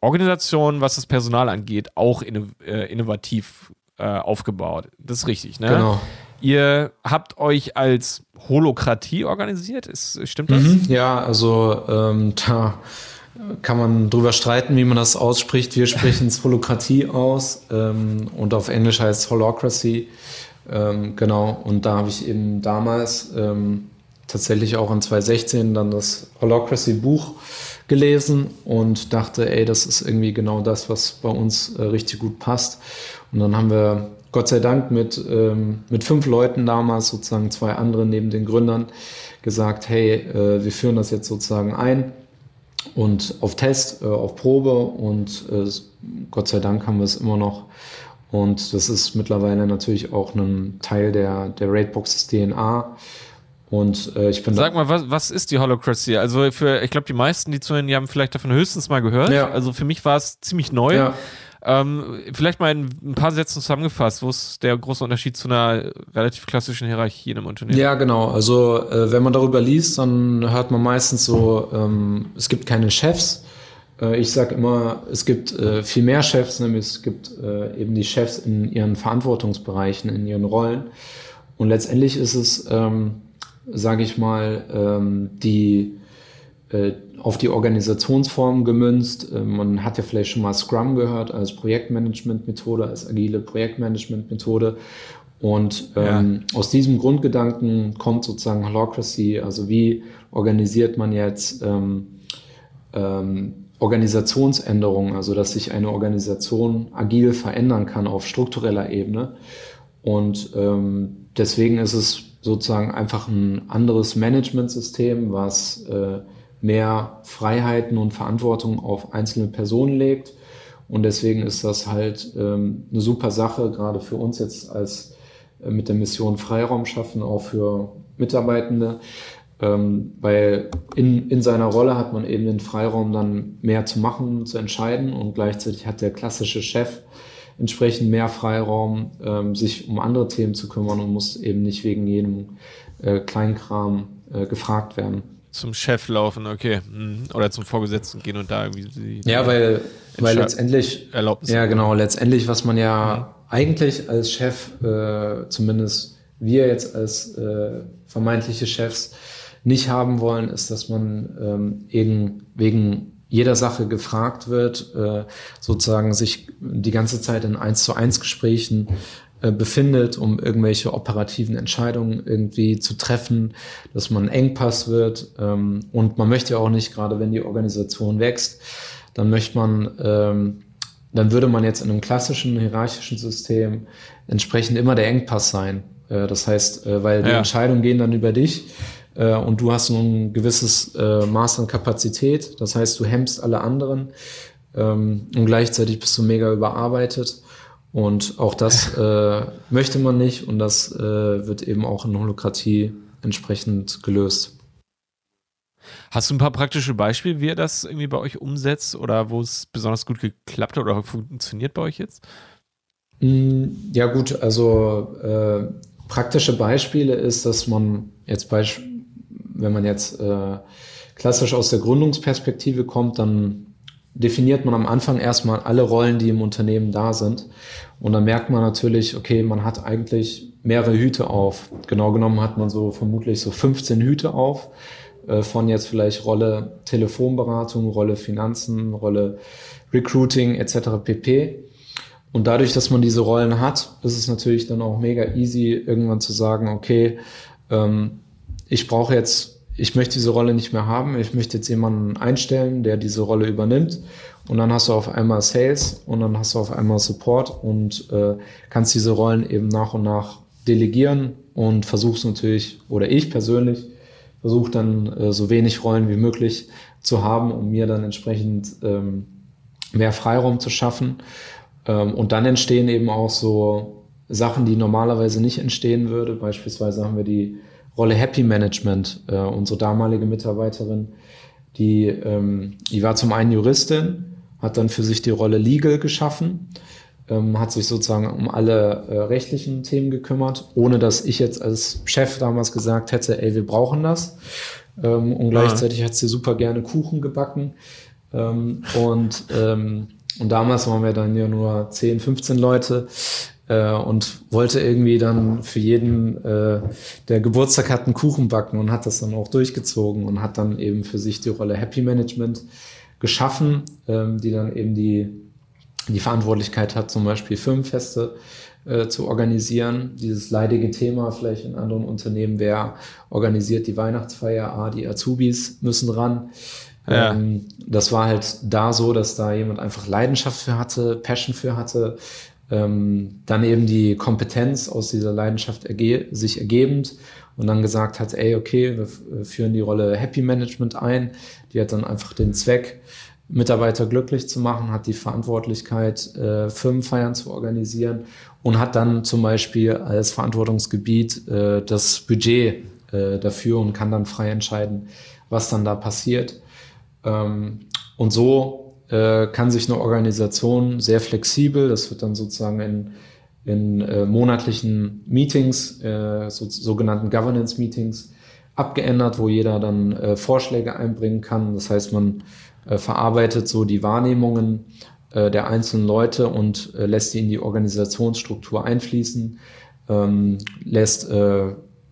S2: Organisation, was das Personal angeht, auch äh, innovativ äh, aufgebaut. Das ist richtig, ne?
S1: Genau.
S2: Ihr habt euch als Holokratie organisiert, ist, stimmt das?
S1: Mhm, ja, also ähm, da kann man drüber streiten, wie man das ausspricht. Wir sprechen es Holokratie aus ähm, und auf Englisch heißt es Holocracy. Ähm, genau, und da habe ich eben damals ähm, tatsächlich auch in 2016 dann das Holocracy-Buch gelesen und dachte, ey, das ist irgendwie genau das, was bei uns äh, richtig gut passt. Und dann haben wir Gott sei Dank mit, ähm, mit fünf Leuten damals, sozusagen zwei andere neben den Gründern, gesagt, hey, äh, wir führen das jetzt sozusagen ein und auf Test, äh, auf Probe und äh, Gott sei Dank haben wir es immer noch. Und das ist mittlerweile natürlich auch ein Teil der, der Raidboxes DNA. Und äh, ich bin
S2: Sag mal, was, was ist die Holocracy? Also für, ich glaube, die meisten, die zuhören, die haben vielleicht davon höchstens mal gehört. Ja. Also für mich war es ziemlich neu. Ja. Ähm, vielleicht mal in ein paar Sätzen zusammengefasst, wo ist der große Unterschied zu einer relativ klassischen Hierarchie in einem Unternehmen?
S1: Ja, genau. Also äh, wenn man darüber liest, dann hört man meistens so, ähm, es gibt keine Chefs. Äh, ich sage immer, es gibt äh, viel mehr Chefs, nämlich es gibt äh, eben die Chefs in ihren Verantwortungsbereichen, in ihren Rollen. Und letztendlich ist es, ähm, sage ich mal, ähm, die äh, auf die Organisationsform gemünzt. Äh, man hat ja vielleicht schon mal Scrum gehört als Projektmanagement-Methode, als agile Projektmanagement-Methode. Und ähm, ja. aus diesem Grundgedanken kommt sozusagen Holocracy, also wie organisiert man jetzt ähm, ähm, Organisationsänderungen, also dass sich eine Organisation agil verändern kann auf struktureller Ebene. Und ähm, deswegen ist es sozusagen einfach ein anderes Managementsystem, was äh, mehr Freiheiten und Verantwortung auf einzelne Personen legt. Und deswegen ist das halt ähm, eine super Sache, gerade für uns jetzt als äh, mit der Mission Freiraum schaffen, auch für Mitarbeitende, ähm, weil in, in seiner Rolle hat man eben den Freiraum, dann mehr zu machen, zu entscheiden. Und gleichzeitig hat der klassische Chef entsprechend mehr Freiraum, ähm, sich um andere Themen zu kümmern und muss eben nicht wegen jedem äh, Kleinkram äh, gefragt werden
S2: zum Chef laufen, okay. Mhm. Oder zum Vorgesetzten gehen und da irgendwie
S1: Ja, weil, weil letztendlich.
S2: Erlaubnis.
S1: Ja, genau. Letztendlich, was man ja mhm. eigentlich als Chef, äh, zumindest wir jetzt als äh, vermeintliche Chefs, nicht haben wollen, ist, dass man ähm, eben wegen jeder Sache gefragt wird, äh, sozusagen sich die ganze Zeit in eins zu eins Gesprächen befindet, um irgendwelche operativen Entscheidungen irgendwie zu treffen, dass man Engpass wird. Ähm, und man möchte ja auch nicht, gerade wenn die Organisation wächst, dann möchte man, ähm, dann würde man jetzt in einem klassischen hierarchischen System entsprechend immer der Engpass sein. Äh, das heißt, äh, weil die ja. Entscheidungen gehen dann über dich äh, und du hast ein gewisses äh, Maß an Kapazität. Das heißt, du hemmst alle anderen ähm, und gleichzeitig bist du mega überarbeitet. Und auch das äh, möchte man nicht und das äh, wird eben auch in Holokratie entsprechend gelöst.
S2: Hast du ein paar praktische Beispiele, wie ihr das irgendwie bei euch umsetzt oder wo es besonders gut geklappt hat oder funktioniert bei euch jetzt?
S1: Mm, ja gut, also äh, praktische Beispiele ist, dass man jetzt, wenn man jetzt äh, klassisch aus der Gründungsperspektive kommt, dann definiert man am Anfang erstmal alle Rollen, die im Unternehmen da sind. Und dann merkt man natürlich, okay, man hat eigentlich mehrere Hüte auf. Genau genommen hat man so vermutlich so 15 Hüte auf, äh, von jetzt vielleicht Rolle Telefonberatung, Rolle Finanzen, Rolle Recruiting etc. pp. Und dadurch, dass man diese Rollen hat, ist es natürlich dann auch mega easy, irgendwann zu sagen, okay, ähm, ich brauche jetzt ich möchte diese Rolle nicht mehr haben, ich möchte jetzt jemanden einstellen, der diese Rolle übernimmt. Und dann hast du auf einmal Sales und dann hast du auf einmal Support und äh, kannst diese Rollen eben nach und nach delegieren und versuchst natürlich, oder ich persönlich, versuche dann äh, so wenig Rollen wie möglich zu haben, um mir dann entsprechend ähm, mehr Freiraum zu schaffen. Ähm, und dann entstehen eben auch so Sachen, die normalerweise nicht entstehen würde. Beispielsweise haben wir die Rolle Happy Management. Äh, unsere damalige Mitarbeiterin, die, ähm, die war zum einen Juristin, hat dann für sich die Rolle Legal geschaffen, ähm, hat sich sozusagen um alle äh, rechtlichen Themen gekümmert, ohne dass ich jetzt als Chef damals gesagt hätte, ey, wir brauchen das. Ähm, und gleichzeitig ja. hat sie super gerne Kuchen gebacken. Ähm, und, ähm, und damals waren wir dann ja nur 10, 15 Leute. Äh, und wollte irgendwie dann für jeden, äh, der Geburtstag hat, einen Kuchen backen und hat das dann auch durchgezogen und hat dann eben für sich die Rolle Happy Management geschaffen, ähm, die dann eben die, die Verantwortlichkeit hat, zum Beispiel Firmenfeste äh, zu organisieren. Dieses leidige Thema vielleicht in anderen Unternehmen wäre, organisiert die Weihnachtsfeier, ah, die Azubis müssen ran. Ja. Ähm, das war halt da so, dass da jemand einfach Leidenschaft für hatte, Passion für hatte, ähm, dann eben die Kompetenz aus dieser Leidenschaft erge sich ergebend und dann gesagt hat, ey, okay, wir führen die Rolle Happy Management ein. Die hat dann einfach den Zweck, Mitarbeiter glücklich zu machen, hat die Verantwortlichkeit, äh, Firmenfeiern zu organisieren und hat dann zum Beispiel als Verantwortungsgebiet äh, das Budget äh, dafür und kann dann frei entscheiden, was dann da passiert. Ähm, und so äh, kann sich eine Organisation sehr flexibel, das wird dann sozusagen in, in äh, monatlichen Meetings, äh, so, sogenannten Governance-Meetings, abgeändert, wo jeder dann äh, Vorschläge einbringen kann. Das heißt, man äh, verarbeitet so die Wahrnehmungen der einzelnen Leute und lässt sie in die Organisationsstruktur einfließen, ähm, lässt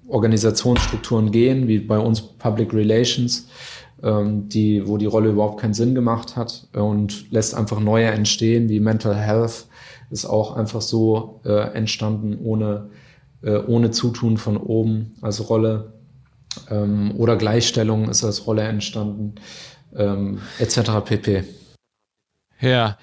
S1: Organisationsstrukturen gehen, wie bei uns Public Relations, die, wo die Rolle überhaupt keinen Sinn gemacht hat und lässt einfach neue entstehen, wie Mental Health ist auch einfach so äh, entstanden, ohne, äh, ohne Zutun von oben als Rolle. Ähm, oder Gleichstellung ist als Rolle entstanden, ähm, etc. pp.
S2: Ja,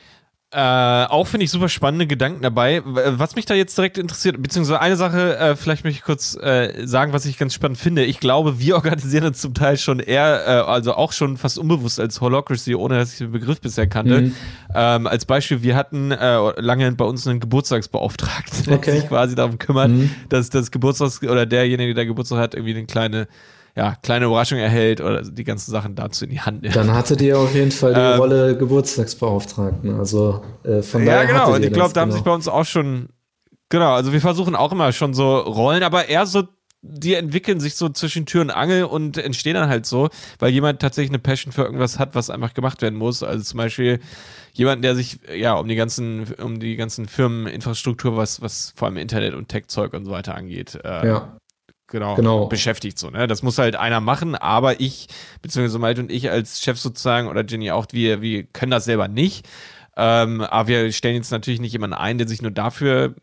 S2: äh, auch finde ich super spannende Gedanken dabei. Was mich da jetzt direkt interessiert, beziehungsweise eine Sache, äh, vielleicht möchte ich kurz äh, sagen, was ich ganz spannend finde. Ich glaube, wir organisieren uns zum Teil schon eher, äh, also auch schon fast unbewusst als Holocracy, ohne dass ich den Begriff bisher kannte. Mhm. Ähm, als Beispiel, wir hatten äh, lange bei uns einen Geburtstagsbeauftragten, okay. der sich quasi darum kümmert, mhm. dass das Geburtstags- oder derjenige, der Geburtstag hat, irgendwie eine kleine ja, kleine Überraschung erhält oder die ganzen Sachen dazu in die Hand
S1: nimmt. Dann hattet ihr auf jeden Fall die ähm, Rolle Geburtstagsbeauftragten. Also äh, von
S2: daher. Ja, genau. Und ich glaube, da haben genau. sich bei uns auch schon, genau, also wir versuchen auch immer schon so Rollen, aber eher so die entwickeln sich so zwischen Tür und Angel und entstehen dann halt so, weil jemand tatsächlich eine Passion für irgendwas hat, was einfach gemacht werden muss. Also zum Beispiel jemand, der sich ja um die ganzen, um die ganzen Firmeninfrastruktur, was, was vor allem Internet und Tech-Zeug und so weiter angeht, äh, ja genau, genau. beschäftigt. So, ne? Das muss halt einer machen, aber ich, beziehungsweise Malte und ich als Chef sozusagen oder Jenny auch, wir, wir können das selber nicht. Ähm, aber wir stellen jetzt natürlich nicht jemanden ein, der sich nur dafür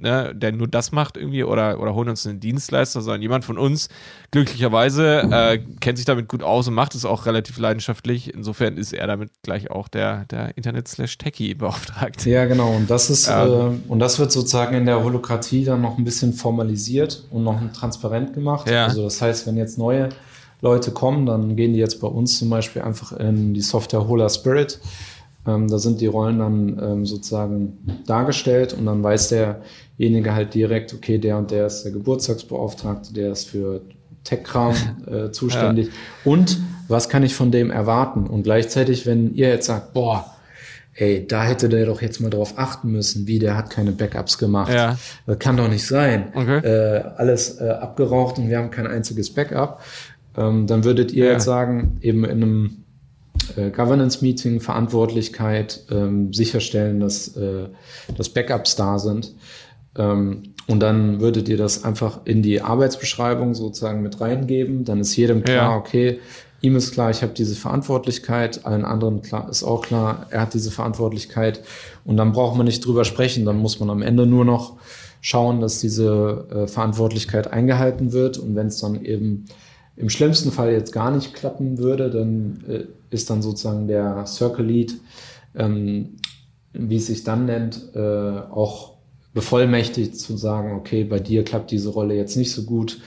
S2: ne, der nur das macht irgendwie oder, oder holen uns einen Dienstleister, sondern jemand von uns, glücklicherweise, äh, kennt sich damit gut aus und macht es auch relativ leidenschaftlich. Insofern ist er damit gleich auch der, der Internet-Techie beauftragt.
S1: Ja, genau. Und das ist, ähm, äh, und das wird sozusagen in der Holokratie dann noch ein bisschen formalisiert und noch transparent gemacht. Ja. Also das heißt, wenn jetzt neue Leute kommen, dann gehen die jetzt bei uns zum Beispiel einfach in die Software Hola Spirit. Ähm, da sind die Rollen dann ähm, sozusagen dargestellt und dann weiß der derjenige halt direkt, okay, der und der ist der Geburtstagsbeauftragte, der ist für Tech-Kram äh, zuständig. Ja. Und was kann ich von dem erwarten? Und gleichzeitig, wenn ihr jetzt sagt, boah, ey, da hätte der doch jetzt mal drauf achten müssen, wie der hat keine Backups gemacht. Ja. Das kann doch nicht sein. Okay. Äh, alles äh, abgeraucht und wir haben kein einziges Backup. Ähm, dann würdet ihr ja. jetzt sagen, eben in einem äh, Governance-Meeting, Verantwortlichkeit, ähm, sicherstellen, dass, äh, dass Backups da sind. Ähm, und dann würdet ihr das einfach in die Arbeitsbeschreibung sozusagen mit reingeben. Dann ist jedem klar, ja. okay, ihm ist klar, ich habe diese Verantwortlichkeit, allen anderen klar, ist auch klar, er hat diese Verantwortlichkeit. Und dann braucht man nicht drüber sprechen. Dann muss man am Ende nur noch schauen, dass diese äh, Verantwortlichkeit eingehalten wird. Und wenn es dann eben im schlimmsten Fall jetzt gar nicht klappen würde, dann äh, ist dann sozusagen der Circle Lead, ähm, wie es sich dann nennt, äh, auch bevollmächtigt zu sagen, okay, bei dir klappt diese Rolle jetzt nicht so gut,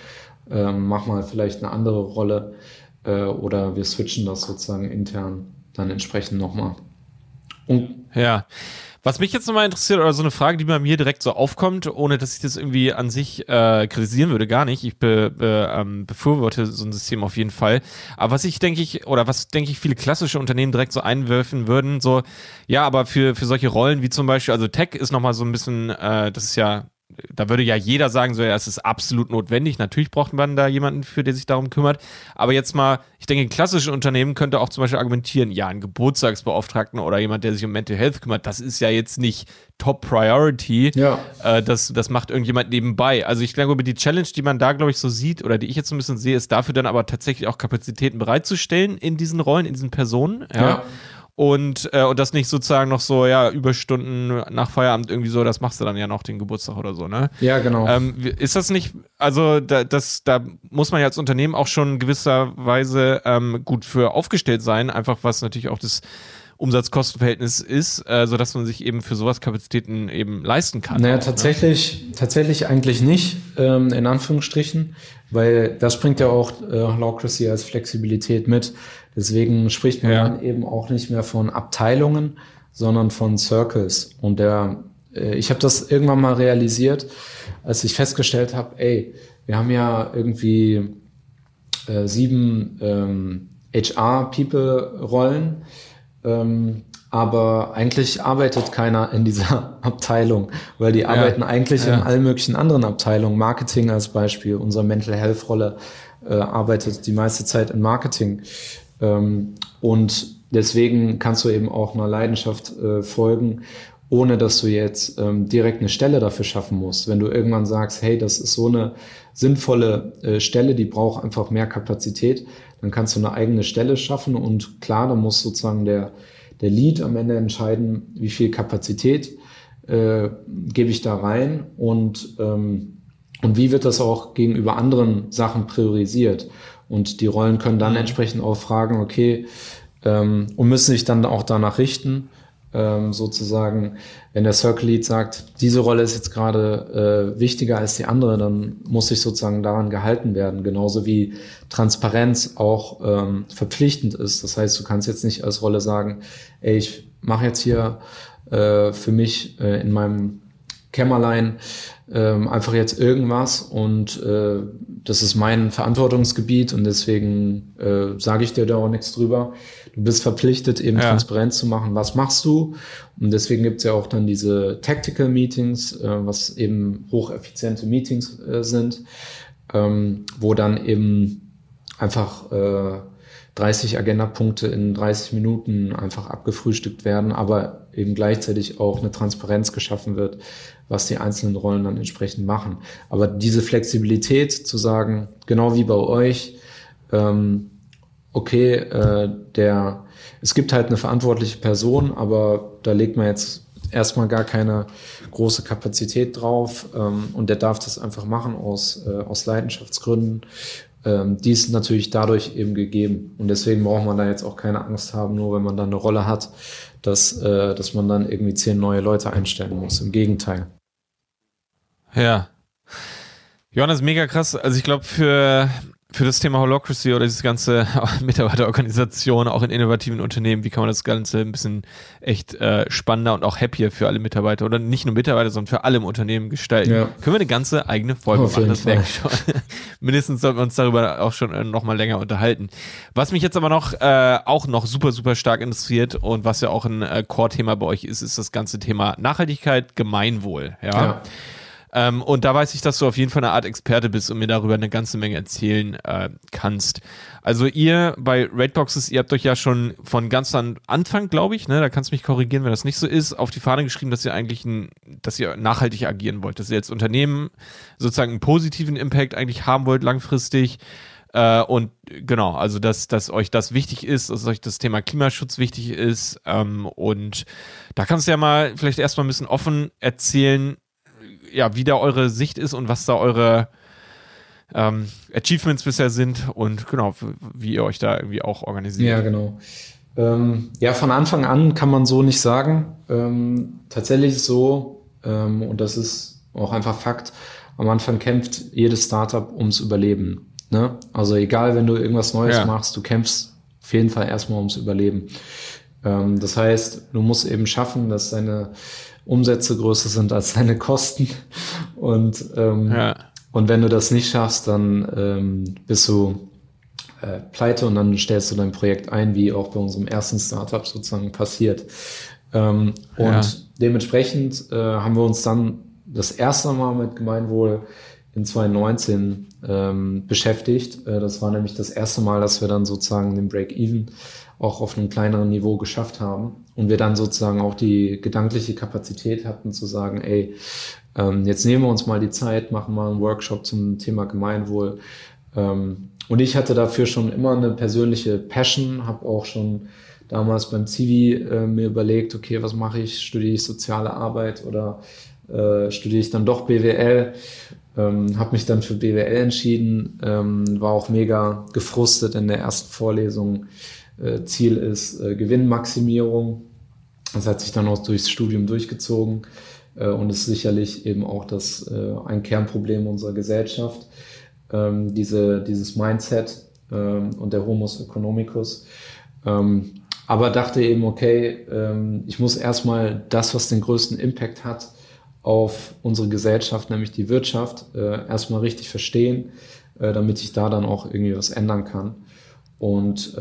S1: ähm, mach mal vielleicht eine andere Rolle äh, oder wir switchen das sozusagen intern dann entsprechend nochmal.
S2: ja. Was mich jetzt nochmal interessiert, oder so eine Frage, die bei mir direkt so aufkommt, ohne dass ich das irgendwie an sich äh, kritisieren würde, gar nicht. Ich be, be, ähm, befürworte so ein System auf jeden Fall. Aber was ich denke ich, oder was denke ich viele klassische Unternehmen direkt so einwerfen würden, so, ja, aber für, für solche Rollen wie zum Beispiel, also Tech ist nochmal so ein bisschen, äh, das ist ja da würde ja jeder sagen, so, ja, es ist absolut notwendig. Natürlich braucht man da jemanden für, der sich darum kümmert. Aber jetzt mal, ich denke, ein klassisches Unternehmen könnte auch zum Beispiel argumentieren, ja, ein Geburtstagsbeauftragten oder jemand, der sich um Mental Health kümmert, das ist ja jetzt nicht Top Priority. Ja. Äh, das, das macht irgendjemand nebenbei. Also ich glaube, die Challenge, die man da, glaube ich, so sieht oder die ich jetzt so ein bisschen sehe, ist dafür dann aber tatsächlich auch Kapazitäten bereitzustellen in diesen Rollen, in diesen Personen. ja. ja und, äh, und das nicht sozusagen noch so, ja, Überstunden nach Feierabend irgendwie so, das machst du dann ja noch den Geburtstag oder so, ne?
S1: Ja, genau.
S2: Ähm, ist das nicht, also da, das, da muss man ja als Unternehmen auch schon gewisserweise ähm, gut für aufgestellt sein, einfach was natürlich auch das Umsatz-Kosten-Verhältnis ist, äh, sodass man sich eben für sowas Kapazitäten eben leisten kann.
S1: Naja, auch, tatsächlich, ne? tatsächlich eigentlich nicht, ähm, in Anführungsstrichen, weil das bringt ja auch äh, Holacracy als Flexibilität mit. Deswegen spricht man ja. dann eben auch nicht mehr von Abteilungen, sondern von Circles. Und der, äh, ich habe das irgendwann mal realisiert, als ich festgestellt habe, ey, wir haben ja irgendwie äh, sieben ähm, HR-People-Rollen, ähm, aber eigentlich arbeitet keiner in dieser Abteilung, weil die ja. arbeiten eigentlich ja. in allen möglichen anderen Abteilungen. Marketing als Beispiel, unsere Mental Health Rolle äh, arbeitet die meiste Zeit in Marketing. Ähm, und deswegen kannst du eben auch einer Leidenschaft äh, folgen, ohne dass du jetzt ähm, direkt eine Stelle dafür schaffen musst. Wenn du irgendwann sagst, hey, das ist so eine sinnvolle äh, Stelle, die braucht einfach mehr Kapazität, dann kannst du eine eigene Stelle schaffen und klar, da muss sozusagen der, der Lead am Ende entscheiden, wie viel Kapazität äh, gebe ich da rein und, ähm, und wie wird das auch gegenüber anderen Sachen priorisiert. Und die Rollen können dann mhm. entsprechend auch fragen, okay, ähm, und müssen sich dann auch danach richten, ähm, sozusagen, wenn der Circle Lead sagt, diese Rolle ist jetzt gerade äh, wichtiger als die andere, dann muss sich sozusagen daran gehalten werden, genauso wie Transparenz auch ähm, verpflichtend ist. Das heißt, du kannst jetzt nicht als Rolle sagen, ey, ich mache jetzt hier äh, für mich äh, in meinem Kämmerlein ähm, einfach jetzt irgendwas und äh, das ist mein Verantwortungsgebiet und deswegen äh, sage ich dir da auch nichts drüber. Du bist verpflichtet, eben ja. transparent zu machen, was machst du. Und deswegen gibt's ja auch dann diese Tactical Meetings, äh, was eben hocheffiziente Meetings äh, sind, ähm, wo dann eben einfach äh, 30 Agendapunkte in 30 Minuten einfach abgefrühstückt werden, aber eben gleichzeitig auch eine Transparenz geschaffen wird, was die einzelnen Rollen dann entsprechend machen. Aber diese Flexibilität zu sagen, genau wie bei euch, ähm, okay, äh, der, es gibt halt eine verantwortliche Person, aber da legt man jetzt erstmal gar keine große Kapazität drauf ähm, und der darf das einfach machen aus, äh, aus Leidenschaftsgründen ähm, die ist natürlich dadurch eben gegeben. Und deswegen braucht man da jetzt auch keine Angst haben, nur wenn man da eine Rolle hat, dass, äh, dass man dann irgendwie zehn neue Leute einstellen muss. Im Gegenteil.
S2: Ja. Johannes, mega krass. Also ich glaube, für für das Thema Holocracy oder diese ganze Mitarbeiterorganisation, auch in innovativen Unternehmen, wie kann man das Ganze ein bisschen echt äh, spannender und auch happier für alle Mitarbeiter oder nicht nur Mitarbeiter, sondern für alle im Unternehmen gestalten? Ja. Können wir eine ganze eigene Folge machen, das merke ich schon. Mindestens sollten wir uns darüber auch schon äh, noch mal länger unterhalten. Was mich jetzt aber noch äh, auch noch super, super stark interessiert und was ja auch ein äh, Core-Thema bei euch ist, ist das ganze Thema Nachhaltigkeit, Gemeinwohl. ja. ja. Ähm, und da weiß ich, dass du auf jeden Fall eine Art Experte bist und mir darüber eine ganze Menge erzählen äh, kannst. Also ihr bei Raidboxes, ihr habt euch ja schon von ganz an Anfang, glaube ich, ne, da kannst du mich korrigieren, wenn das nicht so ist, auf die Fahne geschrieben, dass ihr eigentlich ein, dass ihr nachhaltig agieren wollt, dass ihr als Unternehmen sozusagen einen positiven Impact eigentlich haben wollt langfristig. Äh, und genau, also dass, dass euch das wichtig ist, dass euch das Thema Klimaschutz wichtig ist. Ähm, und da kannst du ja mal vielleicht erstmal ein bisschen offen erzählen, ja, wie da eure Sicht ist und was da eure ähm, Achievements bisher sind und genau, wie ihr euch da irgendwie auch organisiert.
S1: Ja, genau. Ähm, ja, von Anfang an kann man so nicht sagen. Ähm, tatsächlich so, ähm, und das ist auch einfach Fakt, am Anfang kämpft jedes Startup ums Überleben. Ne? Also egal, wenn du irgendwas Neues ja. machst, du kämpfst auf jeden Fall erstmal ums Überleben. Ähm, das heißt, du musst eben schaffen, dass deine Umsätze größer sind als deine Kosten. Und, ähm, ja. und wenn du das nicht schaffst, dann ähm, bist du äh, pleite und dann stellst du dein Projekt ein, wie auch bei unserem ersten Startup sozusagen passiert. Ähm, und ja. dementsprechend äh, haben wir uns dann das erste Mal mit Gemeinwohl in 2019 ähm, beschäftigt. Äh, das war nämlich das erste Mal, dass wir dann sozusagen den Break-Even auch auf einem kleineren Niveau geschafft haben und wir dann sozusagen auch die gedankliche Kapazität hatten zu sagen, ey, ähm, jetzt nehmen wir uns mal die Zeit, machen mal einen Workshop zum Thema Gemeinwohl. Ähm, und ich hatte dafür schon immer eine persönliche Passion, habe auch schon damals beim Zivi äh, mir überlegt, okay, was mache ich? Studiere ich soziale Arbeit oder äh, studiere ich dann doch BWL? Ähm, habe mich dann für BWL entschieden, ähm, war auch mega gefrustet in der ersten Vorlesung. Äh, Ziel ist äh, Gewinnmaximierung. Das hat sich dann auch durchs Studium durchgezogen äh, und ist sicherlich eben auch das ein Kernproblem unserer Gesellschaft. Ähm, diese, dieses Mindset ähm, und der Homus economicus. Ähm, aber dachte eben, okay, ich muss erstmal das, was den größten Impact hat, auf unsere Gesellschaft, nämlich die Wirtschaft, erstmal richtig verstehen, damit ich da dann auch irgendwie was ändern kann. Und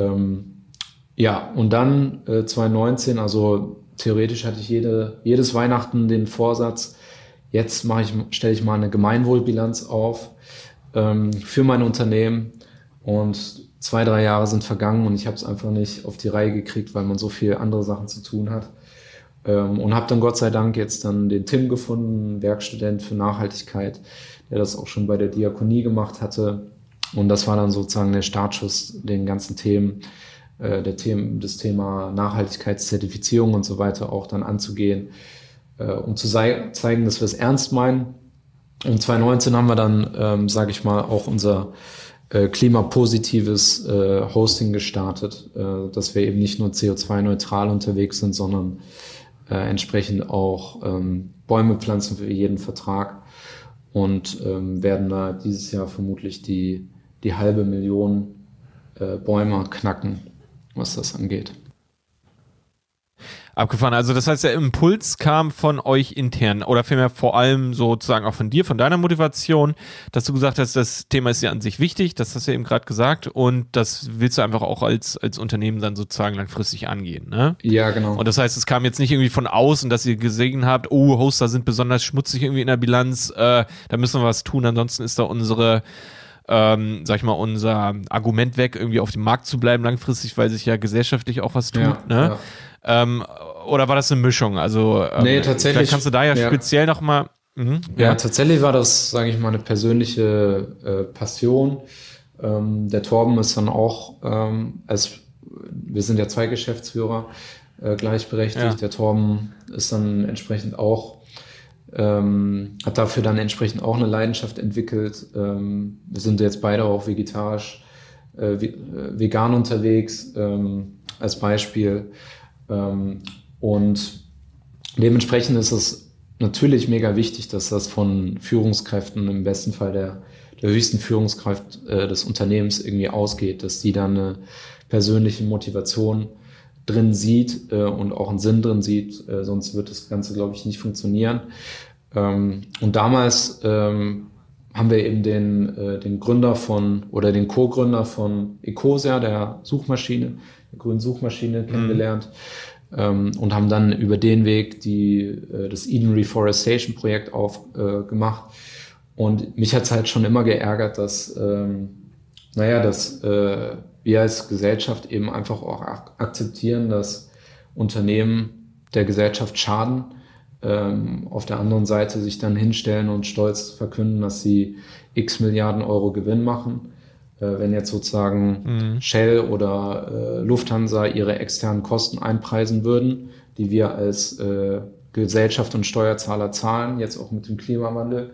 S1: ja, und dann äh, 2019, also theoretisch hatte ich jede, jedes Weihnachten den Vorsatz, jetzt ich, stelle ich mal eine Gemeinwohlbilanz auf ähm, für mein Unternehmen. Und zwei, drei Jahre sind vergangen und ich habe es einfach nicht auf die Reihe gekriegt, weil man so viel andere Sachen zu tun hat. Ähm, und habe dann Gott sei Dank jetzt dann den Tim gefunden, Werkstudent für Nachhaltigkeit, der das auch schon bei der Diakonie gemacht hatte. Und das war dann sozusagen der Startschuss den ganzen Themen, äh, der Themen, das Thema Nachhaltigkeitszertifizierung und so weiter auch dann anzugehen, äh, um zu zeigen, dass wir es ernst meinen. Und 2019 haben wir dann, ähm, sage ich mal, auch unser äh, klimapositives äh, Hosting gestartet, äh, dass wir eben nicht nur CO2-neutral unterwegs sind, sondern äh, entsprechend auch ähm, Bäume pflanzen für jeden Vertrag und ähm, werden da dieses Jahr vermutlich die, die halbe Million äh, Bäume knacken, was das angeht.
S2: Abgefahren. Also das heißt, der Impuls kam von euch intern oder vielmehr vor allem sozusagen auch von dir, von deiner Motivation, dass du gesagt hast, das Thema ist ja an sich wichtig, das hast du ja eben gerade gesagt und das willst du einfach auch als, als Unternehmen dann sozusagen langfristig angehen, ne?
S1: Ja, genau.
S2: Und das heißt, es kam jetzt nicht irgendwie von außen, dass ihr gesehen habt, oh, Hoster sind besonders schmutzig irgendwie in der Bilanz, äh, da müssen wir was tun, ansonsten ist da unsere ähm, sag ich mal, unser Argument weg, irgendwie auf dem Markt zu bleiben langfristig, weil sich ja gesellschaftlich auch was tut. Ja, ne? Ja. Ähm, oder war das eine Mischung? Also
S1: ähm, nee, tatsächlich. Vielleicht
S2: kannst du da ja, ja. speziell noch mal.
S1: Mhm, ja. ja. tatsächlich war das, sage ich mal, eine persönliche äh, Passion. Ähm, der Torben ist dann auch, ähm, als wir sind ja zwei Geschäftsführer äh, gleichberechtigt. Der Torben ist dann entsprechend auch ähm, hat dafür dann entsprechend auch eine Leidenschaft entwickelt. Ähm, wir sind jetzt beide auch vegetarisch, äh, äh, vegan unterwegs ähm, als Beispiel. Ähm, und dementsprechend ist es natürlich mega wichtig, dass das von Führungskräften, im besten Fall der, der höchsten Führungskraft äh, des Unternehmens irgendwie ausgeht, dass die dann eine persönliche Motivation drin sieht äh, und auch einen Sinn drin sieht, äh, sonst wird das Ganze, glaube ich, nicht funktionieren. Ähm, und damals ähm, haben wir eben den, äh, den Gründer von oder den Co-Gründer von Ecosia, der Suchmaschine, der grünen Suchmaschine, mhm. kennengelernt ähm, und haben dann über den Weg die, äh, das Eden Reforestation Projekt aufgemacht. Äh, und mich hat es halt schon immer geärgert, dass, ähm, naja, dass äh, wir als Gesellschaft eben einfach auch ak akzeptieren, dass Unternehmen der Gesellschaft schaden, ähm, auf der anderen Seite sich dann hinstellen und stolz verkünden, dass sie x Milliarden Euro Gewinn machen. Äh, wenn jetzt sozusagen mhm. Shell oder äh, Lufthansa ihre externen Kosten einpreisen würden, die wir als äh, Gesellschaft und Steuerzahler zahlen, jetzt auch mit dem Klimawandel,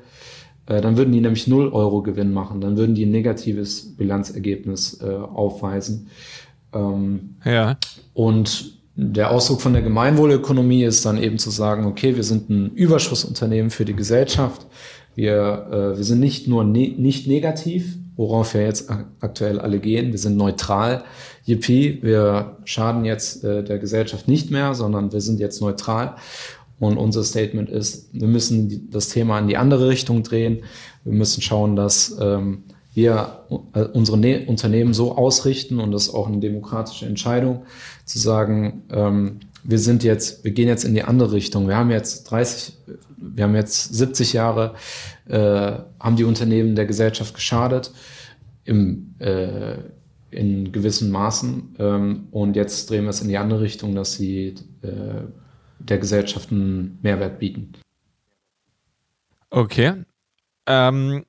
S1: dann würden die nämlich 0 Euro Gewinn machen, dann würden die ein negatives Bilanzergebnis äh, aufweisen. Ähm, ja. Und der Ausdruck von der Gemeinwohlökonomie ist dann eben zu sagen, okay, wir sind ein Überschussunternehmen für die Gesellschaft. Wir, äh, wir sind nicht nur ne nicht negativ, worauf wir jetzt aktuell alle gehen. Wir sind neutral. Yippie, wir schaden jetzt äh, der Gesellschaft nicht mehr, sondern wir sind jetzt neutral. Und unser Statement ist, wir müssen das Thema in die andere Richtung drehen. Wir müssen schauen, dass ähm, wir äh, unsere ne Unternehmen so ausrichten und das ist auch eine demokratische Entscheidung, zu sagen, ähm, wir sind jetzt, wir gehen jetzt in die andere Richtung. Wir haben jetzt 30, wir haben jetzt 70 Jahre, äh, haben die Unternehmen der Gesellschaft geschadet im, äh, in gewissen Maßen. Ähm, und jetzt drehen wir es in die andere Richtung, dass sie äh, der Gesellschaft einen Mehrwert bieten.
S2: Okay. Ähm,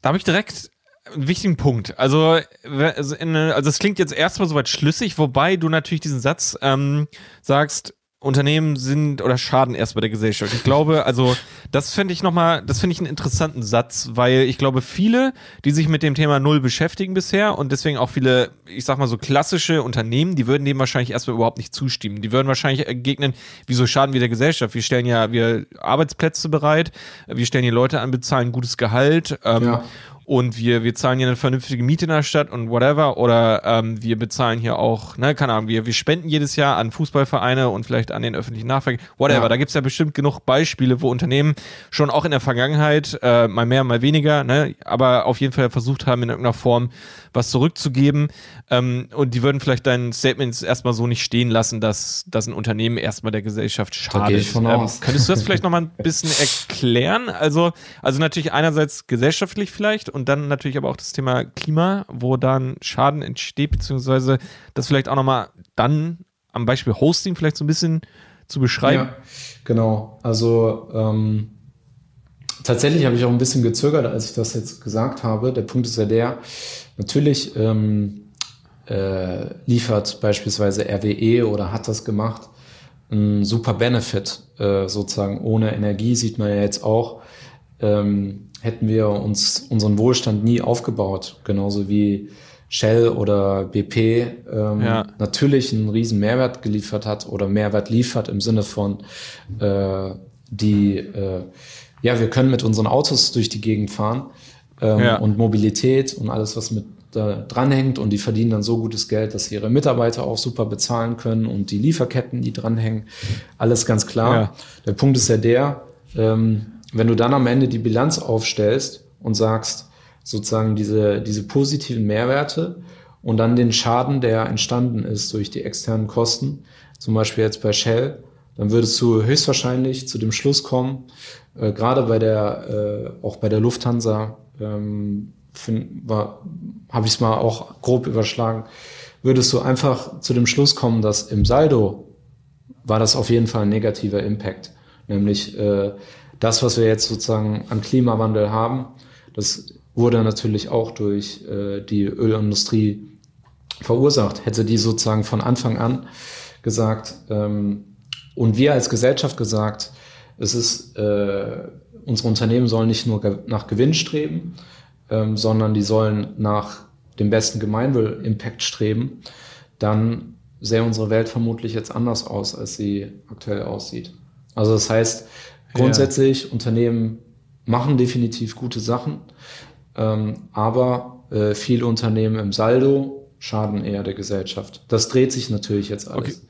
S2: da habe ich direkt einen wichtigen Punkt. Also, also, in, also es klingt jetzt erstmal soweit schlüssig, wobei du natürlich diesen Satz ähm, sagst, Unternehmen sind oder schaden erst bei der Gesellschaft. Ich glaube, also das finde ich nochmal, das finde ich einen interessanten Satz, weil ich glaube, viele, die sich mit dem Thema Null beschäftigen bisher und deswegen auch viele, ich sag mal so klassische Unternehmen, die würden dem wahrscheinlich erstmal überhaupt nicht zustimmen. Die würden wahrscheinlich entgegnen, wieso schaden wir der Gesellschaft? Wir stellen ja wir Arbeitsplätze bereit, wir stellen hier Leute an, bezahlen gutes Gehalt ähm, ja und wir, wir zahlen hier eine vernünftige Miete in der Stadt und whatever. Oder ähm, wir bezahlen hier auch, ne, keine Ahnung, wir, wir spenden jedes Jahr an Fußballvereine und vielleicht an den öffentlichen Nahverkehr, whatever. Ja. Da gibt's ja bestimmt genug Beispiele, wo Unternehmen schon auch in der Vergangenheit, äh, mal mehr, mal weniger, ne, aber auf jeden Fall versucht haben, in irgendeiner Form was zurückzugeben. Ähm, und die würden vielleicht dein Statement erstmal so nicht stehen lassen, dass, dass ein Unternehmen erstmal der Gesellschaft schadet.
S1: Ähm.
S2: Könntest du das vielleicht nochmal ein bisschen erklären? Also, also natürlich einerseits gesellschaftlich vielleicht und dann natürlich aber auch das Thema Klima, wo dann Schaden entsteht, beziehungsweise das vielleicht auch nochmal dann am Beispiel Hosting vielleicht so ein bisschen zu beschreiben. Ja,
S1: genau. Also ähm, tatsächlich habe ich auch ein bisschen gezögert, als ich das jetzt gesagt habe. Der Punkt ist ja der, natürlich ähm, äh, liefert beispielsweise RWE oder hat das gemacht, ein super Benefit äh, sozusagen. Ohne Energie sieht man ja jetzt auch, ähm, hätten wir uns unseren Wohlstand nie aufgebaut, genauso wie Shell oder BP ähm, ja. natürlich einen riesen Mehrwert geliefert hat oder Mehrwert liefert im Sinne von äh, die äh, ja, wir können mit unseren Autos durch die Gegend fahren ähm, ja. und Mobilität und alles, was mit da dranhängt und die verdienen dann so gutes Geld, dass sie ihre Mitarbeiter auch super bezahlen können und die Lieferketten, die dranhängen, alles ganz klar. Ja. Der Punkt ist ja der, ähm, wenn du dann am Ende die Bilanz aufstellst und sagst, sozusagen diese, diese positiven Mehrwerte und dann den Schaden, der entstanden ist durch die externen Kosten, zum Beispiel jetzt bei Shell, dann würdest du höchstwahrscheinlich zu dem Schluss kommen, äh, gerade bei der, äh, auch bei der Lufthansa, ähm, habe ich es mal auch grob überschlagen, würdest du einfach zu dem Schluss kommen, dass im Saldo war das auf jeden Fall ein negativer Impact. Nämlich äh, das, was wir jetzt sozusagen an Klimawandel haben, das wurde natürlich auch durch äh, die Ölindustrie verursacht. Hätte die sozusagen von Anfang an gesagt, ähm, und wir als Gesellschaft gesagt, es ist, äh, unsere Unternehmen sollen nicht nur nach Gewinn streben, ähm, sondern die sollen nach dem besten Gemeinwohl-Impact streben, dann sähe unsere Welt vermutlich jetzt anders aus, als sie aktuell aussieht. Also das heißt, grundsätzlich, ja. Unternehmen machen definitiv gute Sachen, ähm, aber äh, viele Unternehmen im Saldo schaden eher der Gesellschaft. Das dreht sich natürlich jetzt alles.
S2: Okay.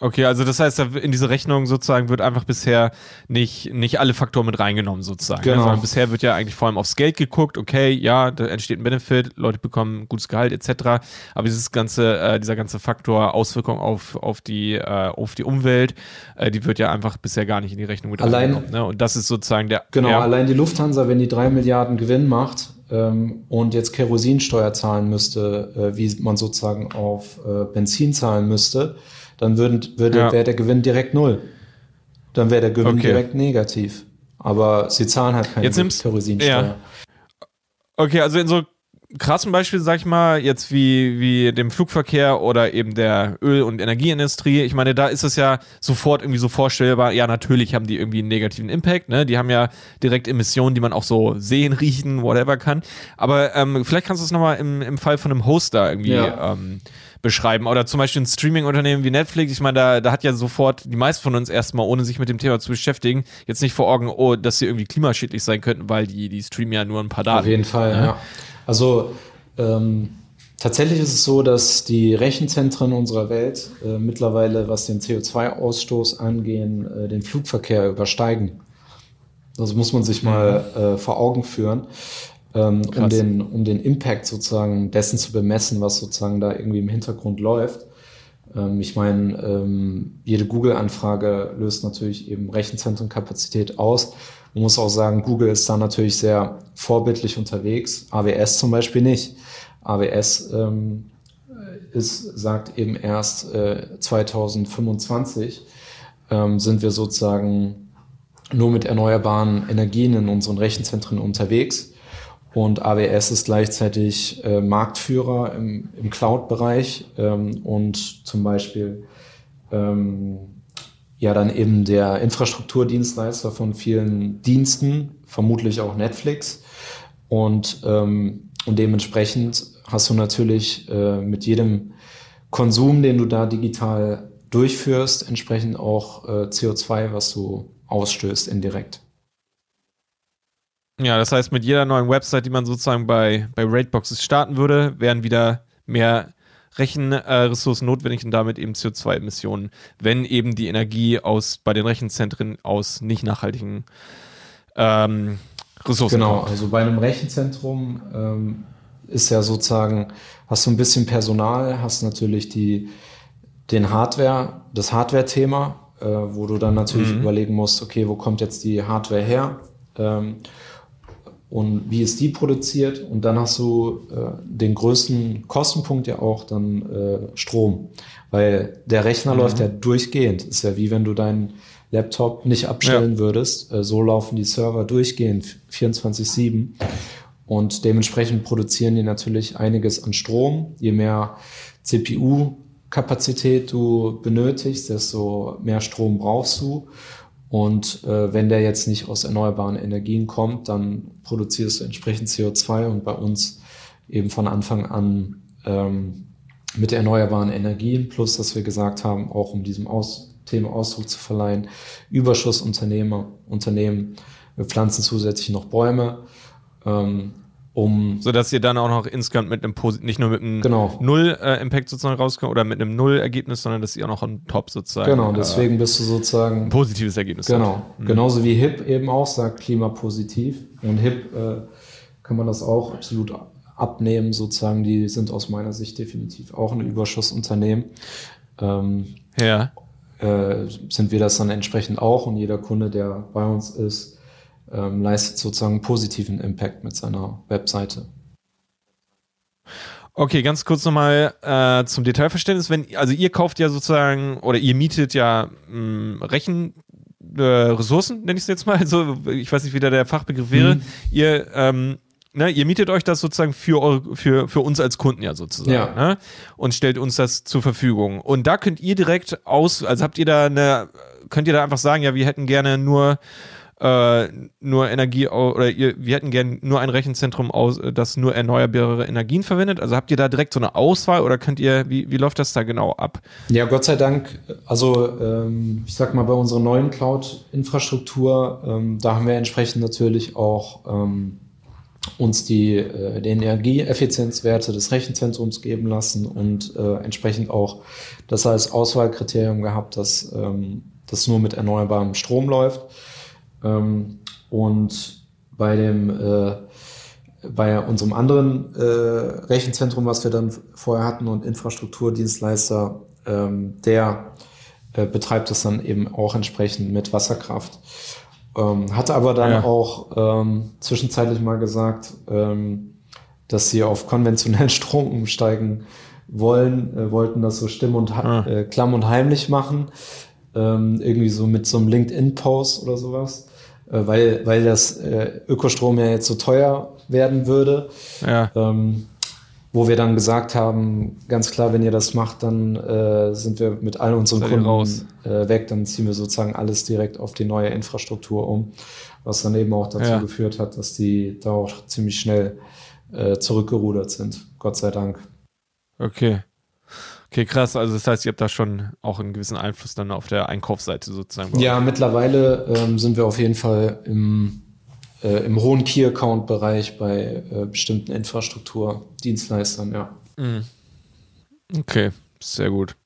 S2: Okay, also das heißt, in diese Rechnung sozusagen wird einfach bisher nicht, nicht alle Faktoren mit reingenommen sozusagen. Genau. Sondern bisher wird ja eigentlich vor allem aufs Geld geguckt, okay, ja, da entsteht ein Benefit, Leute bekommen gutes Gehalt etc. Aber dieses ganze, äh, dieser ganze Faktor Auswirkung auf, auf, die, äh, auf die Umwelt, äh, die wird ja einfach bisher gar nicht in die Rechnung mit
S1: allein, reingenommen.
S2: Ne? Und das ist sozusagen der.
S1: Genau, ja. allein die Lufthansa, wenn die drei Milliarden Gewinn macht, ähm, und jetzt Kerosinsteuer zahlen müsste, äh, wie man sozusagen auf äh, Benzin zahlen müsste, dann würden, würde, ja. wäre der Gewinn direkt null. Dann wäre der Gewinn okay. direkt negativ. Aber sie zahlen halt keine
S2: Kerosinsteuer. Ja. Okay, also in so krassen Beispielen, sag ich mal, jetzt wie, wie dem Flugverkehr oder eben der Öl- und Energieindustrie, ich meine, da ist es ja sofort irgendwie so vorstellbar, ja, natürlich haben die irgendwie einen negativen Impact, ne? Die haben ja direkt Emissionen, die man auch so sehen, riechen, whatever kann. Aber ähm, vielleicht kannst du es nochmal im, im Fall von einem Hoster irgendwie ja. ähm, beschreiben. Oder zum Beispiel ein Streaming-Unternehmen wie Netflix. Ich meine, da, da hat ja sofort die meisten von uns erstmal, ohne sich mit dem Thema zu beschäftigen, jetzt nicht vor Augen, oh, dass sie irgendwie klimaschädlich sein könnten, weil die, die streamen ja nur ein paar Daten.
S1: Auf jeden Fall, ja. ja. Also ähm, tatsächlich ist es so, dass die Rechenzentren unserer Welt äh, mittlerweile, was den CO2-Ausstoß angehen, äh, den Flugverkehr übersteigen. Das muss man sich mal mhm. äh, vor Augen führen ähm, um, den, um den Impact sozusagen dessen zu bemessen, was sozusagen da irgendwie im Hintergrund läuft. Ähm, ich meine, ähm, jede Google-Anfrage löst natürlich eben Rechenzentrenkapazität aus. Man muss auch sagen, Google ist da natürlich sehr vorbildlich unterwegs, AWS zum Beispiel nicht. AWS ähm, ist, sagt eben erst äh, 2025 ähm, sind wir sozusagen nur mit erneuerbaren Energien in unseren Rechenzentren unterwegs. Und AWS ist gleichzeitig äh, Marktführer im, im Cloud-Bereich ähm, und zum Beispiel ähm, ja dann eben der Infrastrukturdienstleister von vielen Diensten, vermutlich auch Netflix. Und, ähm, und dementsprechend hast du natürlich äh, mit jedem Konsum, den du da digital durchführst, entsprechend auch äh, CO2, was du ausstößt indirekt.
S2: Ja, das heißt, mit jeder neuen Website, die man sozusagen bei, bei Raidboxes starten würde, wären wieder mehr Rechenressourcen äh, notwendig und damit eben CO2-Emissionen, wenn eben die Energie aus bei den Rechenzentren aus nicht nachhaltigen ähm, Ressourcen
S1: genau, kommt. also bei einem Rechenzentrum ähm, ist ja sozusagen, hast du ein bisschen Personal, hast natürlich die, den Hardware, das Hardware-Thema, äh, wo du dann natürlich mhm. überlegen musst, okay, wo kommt jetzt die Hardware her? Ähm, und wie ist die produziert und dann hast du äh, den größten Kostenpunkt ja auch dann äh, Strom, weil der Rechner mhm. läuft ja durchgehend. Ist ja wie wenn du deinen Laptop nicht abstellen ja. würdest. Äh, so laufen die Server durchgehend 24/7 und dementsprechend produzieren die natürlich einiges an Strom. Je mehr CPU-Kapazität du benötigst, desto mehr Strom brauchst du. Und äh, wenn der jetzt nicht aus erneuerbaren Energien kommt, dann produzierst du entsprechend CO2 und bei uns eben von Anfang an ähm, mit erneuerbaren Energien, plus dass wir gesagt haben, auch um diesem Aus Thema Ausdruck zu verleihen, Überschussunternehmer, Unternehmen, wir pflanzen zusätzlich noch Bäume. Ähm, um
S2: so dass ihr dann auch noch insgesamt mit einem nicht nur mit einem
S1: genau.
S2: Null äh, Impact sozusagen rauskommt oder mit einem Null Ergebnis, sondern dass ihr auch noch on top sozusagen
S1: genau deswegen äh, bist du sozusagen
S2: ein positives Ergebnis
S1: genau. Mhm. genauso wie HIP eben auch sagt klimapositiv. Und HIP äh, kann man das auch absolut abnehmen sozusagen. Die sind aus meiner Sicht definitiv auch ein Überschussunternehmen. Ähm,
S2: ja.
S1: äh, sind wir das dann entsprechend auch. Und jeder Kunde der bei uns ist ähm, leistet sozusagen positiven Impact mit seiner Webseite.
S2: Okay, ganz kurz nochmal äh, zum Detailverständnis. Wenn, also ihr kauft ja sozusagen oder ihr mietet ja mh, Rechen, äh, Ressourcen, nenne ich es jetzt mal. Also, ich weiß nicht, wie da der Fachbegriff wäre. Mhm. Ihr, ähm, ne, ihr mietet euch das sozusagen für, eure, für, für uns als Kunden ja sozusagen. Ja. Ne? Und stellt uns das zur Verfügung. Und da könnt ihr direkt aus, also habt ihr da eine, könnt ihr da einfach sagen, ja, wir hätten gerne nur äh, nur Energie oder ihr, wir hätten gerne nur ein Rechenzentrum, aus, das nur erneuerbare Energien verwendet. Also habt ihr da direkt so eine Auswahl oder könnt ihr, wie, wie läuft das da genau ab?
S1: Ja, Gott sei Dank, also ähm, ich sag mal, bei unserer neuen Cloud-Infrastruktur, ähm, da haben wir entsprechend natürlich auch ähm, uns die, äh, die Energieeffizienzwerte des Rechenzentrums geben lassen und äh, entsprechend auch das als Auswahlkriterium gehabt, dass ähm, das nur mit erneuerbarem Strom läuft. Ähm, und bei dem äh, bei unserem anderen äh, Rechenzentrum, was wir dann vorher hatten und Infrastrukturdienstleister, ähm, der äh, betreibt das dann eben auch entsprechend mit Wasserkraft. Ähm, hatte aber dann ja. auch ähm, zwischenzeitlich mal gesagt, ähm, dass sie auf konventionellen Strom umsteigen wollen, äh, wollten das so stimm und ah. äh, klamm und heimlich machen. Ähm, irgendwie so mit so einem LinkedIn-Post oder sowas. Äh, weil, weil das äh, Ökostrom ja jetzt so teuer werden würde.
S2: Ja.
S1: Ähm, wo wir dann gesagt haben, ganz klar, wenn ihr das macht, dann äh, sind wir mit all unseren Kunden raus. Äh, weg, dann ziehen wir sozusagen alles direkt auf die neue Infrastruktur um, was dann eben auch dazu ja. geführt hat, dass die da auch ziemlich schnell äh, zurückgerudert sind, Gott sei Dank.
S2: Okay. Okay, krass. Also das heißt, ihr habt da schon auch einen gewissen Einfluss dann auf der Einkaufsseite sozusagen.
S1: Ja, mittlerweile ähm, sind wir auf jeden Fall im, äh, im hohen Key-Account-Bereich bei äh, bestimmten Infrastrukturdienstleistern, ja.
S2: Mhm. Okay, sehr gut.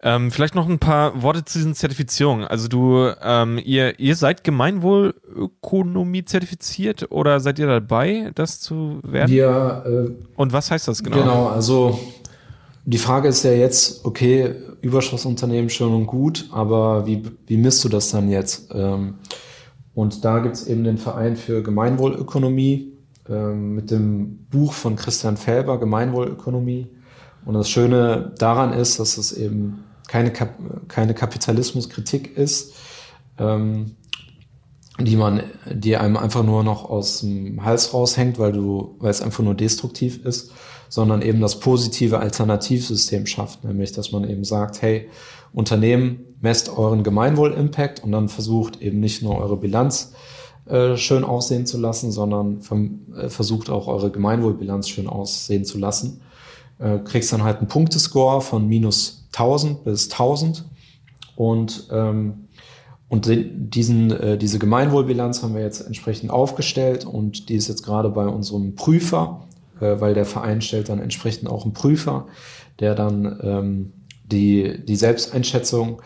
S2: Ähm, vielleicht noch ein paar Worte zu diesen Zertifizierungen. Also du, ähm, ihr, ihr seid Gemeinwohlökonomie zertifiziert oder seid ihr dabei, das zu werden?
S1: Wir, äh,
S2: Und was heißt das genau?
S1: Genau, also die Frage ist ja jetzt, okay, Überschussunternehmen schön und gut, aber wie, wie misst du das dann jetzt? Ähm, und da gibt es eben den Verein für Gemeinwohlökonomie ähm, mit dem Buch von Christian Felber, Gemeinwohlökonomie. Und das Schöne daran ist, dass es eben keine, Kap keine Kapitalismuskritik ist, ähm, die man, die einem einfach nur noch aus dem Hals raushängt, weil du, weil es einfach nur destruktiv ist, sondern eben das positive Alternativsystem schafft, nämlich dass man eben sagt, hey, Unternehmen, messt euren Gemeinwohl-Impact und dann versucht eben nicht nur eure Bilanz äh, schön aussehen zu lassen, sondern äh, versucht auch eure Gemeinwohlbilanz schön aussehen zu lassen. Äh, kriegst dann halt einen Punktescore von minus 1000 bis 1000 und ähm, und diesen, äh, diese Gemeinwohlbilanz haben wir jetzt entsprechend aufgestellt und die ist jetzt gerade bei unserem Prüfer, weil der Verein stellt dann entsprechend auch einen Prüfer, der dann ähm, die, die Selbsteinschätzung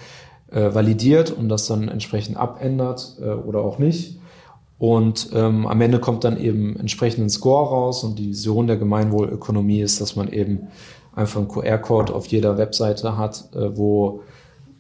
S1: äh, validiert und das dann entsprechend abändert äh, oder auch nicht. Und ähm, am Ende kommt dann eben entsprechend ein Score raus und die Vision der Gemeinwohlökonomie ist, dass man eben einfach einen QR-Code auf jeder Webseite hat, äh, wo,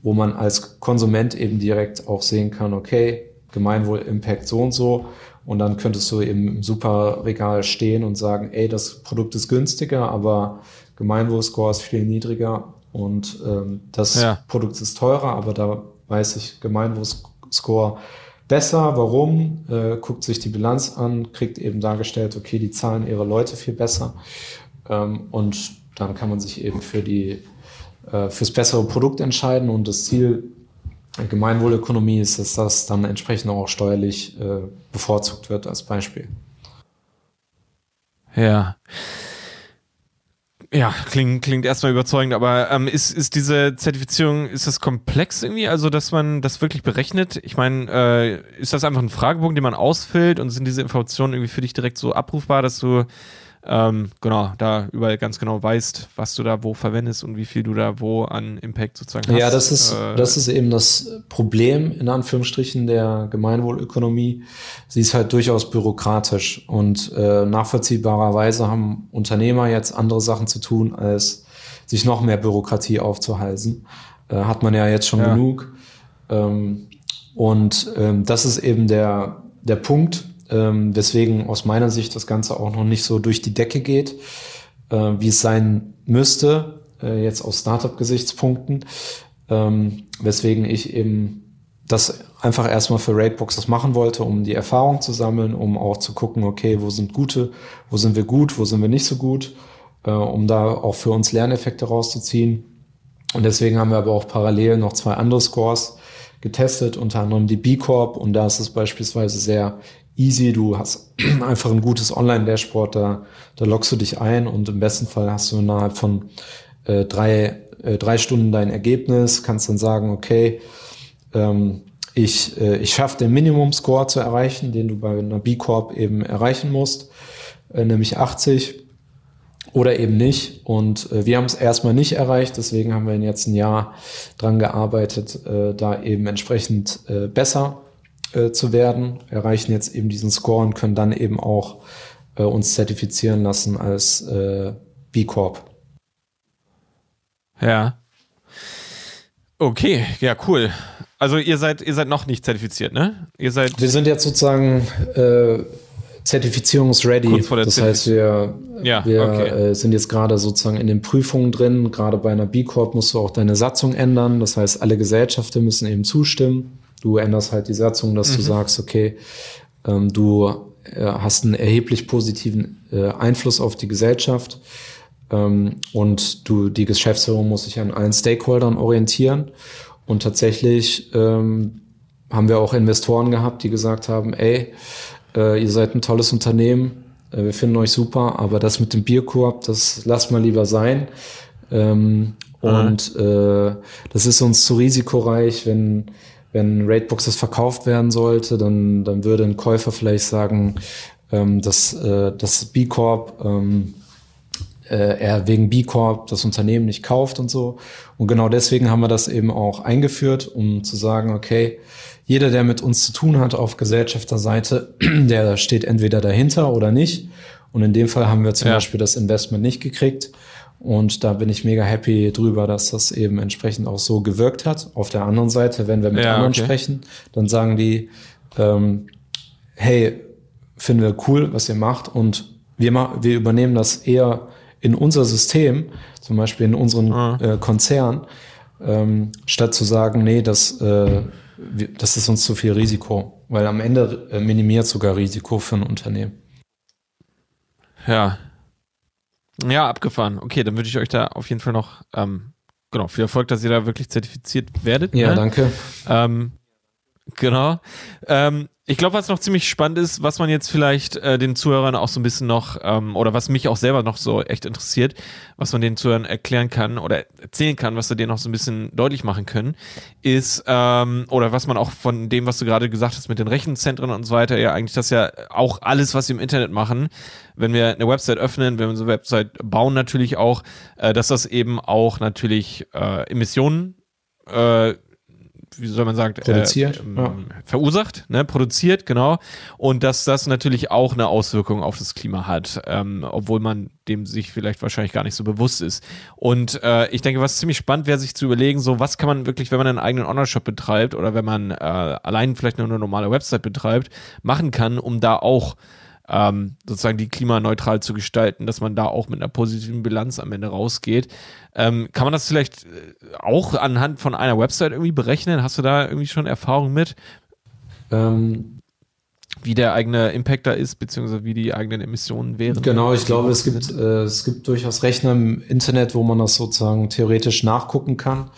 S1: wo man als Konsument eben direkt auch sehen kann, okay, Gemeinwohl-Impact so und so. Und dann könntest du eben im Superregal stehen und sagen, ey, das Produkt ist günstiger, aber Gemeinwohl-Score ist viel niedriger und ähm, das ja. Produkt ist teurer, aber da weiß ich Gemeinwohl-Score besser. Warum? Äh, guckt sich die Bilanz an, kriegt eben dargestellt, okay, die zahlen ihre Leute viel besser. Ähm, und dann kann man sich eben für die äh, fürs bessere Produkt entscheiden und das Ziel Gemeinwohlökonomie ist, dass das dann entsprechend auch steuerlich äh, bevorzugt wird als Beispiel.
S2: Ja. Ja, klingt, klingt erstmal überzeugend, aber ähm, ist, ist diese Zertifizierung, ist das komplex irgendwie, also dass man das wirklich berechnet? Ich meine, äh, ist das einfach ein Fragebogen, den man ausfüllt und sind diese Informationen irgendwie für dich direkt so abrufbar, dass du ähm, genau, da überall ganz genau weißt, was du da wo verwendest und wie viel du da wo an Impact sozusagen hast.
S1: Ja, das ist, äh, das ist eben das Problem in Anführungsstrichen der Gemeinwohlökonomie. Sie ist halt durchaus bürokratisch und äh, nachvollziehbarerweise haben Unternehmer jetzt andere Sachen zu tun, als sich noch mehr Bürokratie aufzuhalsen. Äh, hat man ja jetzt schon ja. genug. Ähm, und ähm, das ist eben der, der Punkt, ähm, weswegen aus meiner Sicht das Ganze auch noch nicht so durch die Decke geht, äh, wie es sein müsste, äh, jetzt aus Startup-Gesichtspunkten, ähm, weswegen ich eben das einfach erstmal für Raidboxes machen wollte, um die Erfahrung zu sammeln, um auch zu gucken, okay, wo sind gute, wo sind wir gut, wo sind wir nicht so gut, äh, um da auch für uns Lerneffekte rauszuziehen. Und deswegen haben wir aber auch parallel noch zwei andere Scores getestet, unter anderem die B Corp. Und da ist es beispielsweise sehr easy. Du hast einfach ein gutes Online-Dashboard, da, da loggst du dich ein und im besten Fall hast du innerhalb von äh, drei, äh, drei Stunden dein Ergebnis, kannst dann sagen, okay, ähm, ich, äh, ich schaffe den Minimum-Score zu erreichen, den du bei einer B-Corp eben erreichen musst, äh, nämlich 80 oder eben nicht. Und äh, wir haben es erstmal nicht erreicht, deswegen haben wir jetzt ein Jahr dran gearbeitet, äh, da eben entsprechend äh, besser äh, zu werden, erreichen jetzt eben diesen Score und können dann eben auch äh, uns zertifizieren lassen als äh, B Corp.
S2: Ja. Okay, ja, cool. Also ihr seid, ihr seid noch nicht zertifiziert, ne? Ihr seid.
S1: Wir sind jetzt sozusagen äh, zertifizierungsready. Das heißt, wir, ja, wir okay. äh, sind jetzt gerade sozusagen in den Prüfungen drin. Gerade bei einer B Corp musst du auch deine Satzung ändern. Das heißt, alle Gesellschaften müssen eben zustimmen. Du änderst halt die Satzung, dass mhm. du sagst, okay, ähm, du äh, hast einen erheblich positiven äh, Einfluss auf die Gesellschaft ähm, und du, die Geschäftsführung muss sich an allen Stakeholdern orientieren. Und tatsächlich ähm, haben wir auch Investoren gehabt, die gesagt haben, ey, äh, ihr seid ein tolles Unternehmen, äh, wir finden euch super, aber das mit dem Bierkorb, das lasst mal lieber sein. Ähm. Und äh, das ist uns zu risikoreich, wenn wenn Raidboxes verkauft werden sollte, dann, dann würde ein Käufer vielleicht sagen, ähm, dass äh, das B Corp ähm, äh, er wegen B Corp das Unternehmen nicht kauft und so. Und genau deswegen haben wir das eben auch eingeführt, um zu sagen, okay, jeder, der mit uns zu tun hat auf Gesellschafterseite, der steht entweder dahinter oder nicht. Und in dem Fall haben wir zum ja. Beispiel das Investment nicht gekriegt. Und da bin ich mega happy drüber, dass das eben entsprechend auch so gewirkt hat. Auf der anderen Seite, wenn wir mit ja, anderen okay. sprechen, dann sagen die, ähm, hey, finden wir cool, was ihr macht und wir, wir übernehmen das eher in unser System, zum Beispiel in unseren ah. äh, Konzern, ähm, statt zu sagen, nee, das, äh, das ist uns zu viel Risiko, weil am Ende äh, minimiert sogar Risiko für ein Unternehmen.
S2: Ja. Ja, abgefahren. Okay, dann würde ich euch da auf jeden Fall noch, ähm, genau, viel Erfolg, dass ihr da wirklich zertifiziert werdet.
S1: Ja, ne? danke.
S2: Ähm, genau. Ähm, ich glaube, was noch ziemlich spannend ist, was man jetzt vielleicht äh, den Zuhörern auch so ein bisschen noch, ähm, oder was mich auch selber noch so echt interessiert, was man den Zuhörern erklären kann oder erzählen kann, was wir denen noch so ein bisschen deutlich machen können, ist, ähm, oder was man auch von dem, was du gerade gesagt hast mit den Rechenzentren und so weiter, ja eigentlich das ja auch alles, was wir im Internet machen, wenn wir eine Website öffnen, wenn wir eine Website bauen natürlich auch, äh, dass das eben auch natürlich äh, Emissionen äh, wie soll man sagen,
S1: produziert,
S2: äh, ja. verursacht, ne, produziert, genau. Und dass das natürlich auch eine Auswirkung auf das Klima hat, ähm, obwohl man dem sich vielleicht wahrscheinlich gar nicht so bewusst ist. Und äh, ich denke, was ziemlich spannend wäre, sich zu überlegen, so was kann man wirklich, wenn man einen eigenen Online-Shop betreibt oder wenn man äh, allein vielleicht nur eine normale Website betreibt, machen kann, um da auch ähm, sozusagen die klimaneutral zu gestalten, dass man da auch mit einer positiven Bilanz am Ende rausgeht. Ähm, kann man das vielleicht äh, auch anhand von einer Website irgendwie berechnen? Hast du da irgendwie schon Erfahrung mit? Ähm, wie der eigene Impact da ist, beziehungsweise wie die eigenen Emissionen wären.
S1: Genau, ich glaube, es gibt, äh, es gibt durchaus Rechner im Internet, wo man das sozusagen theoretisch nachgucken kann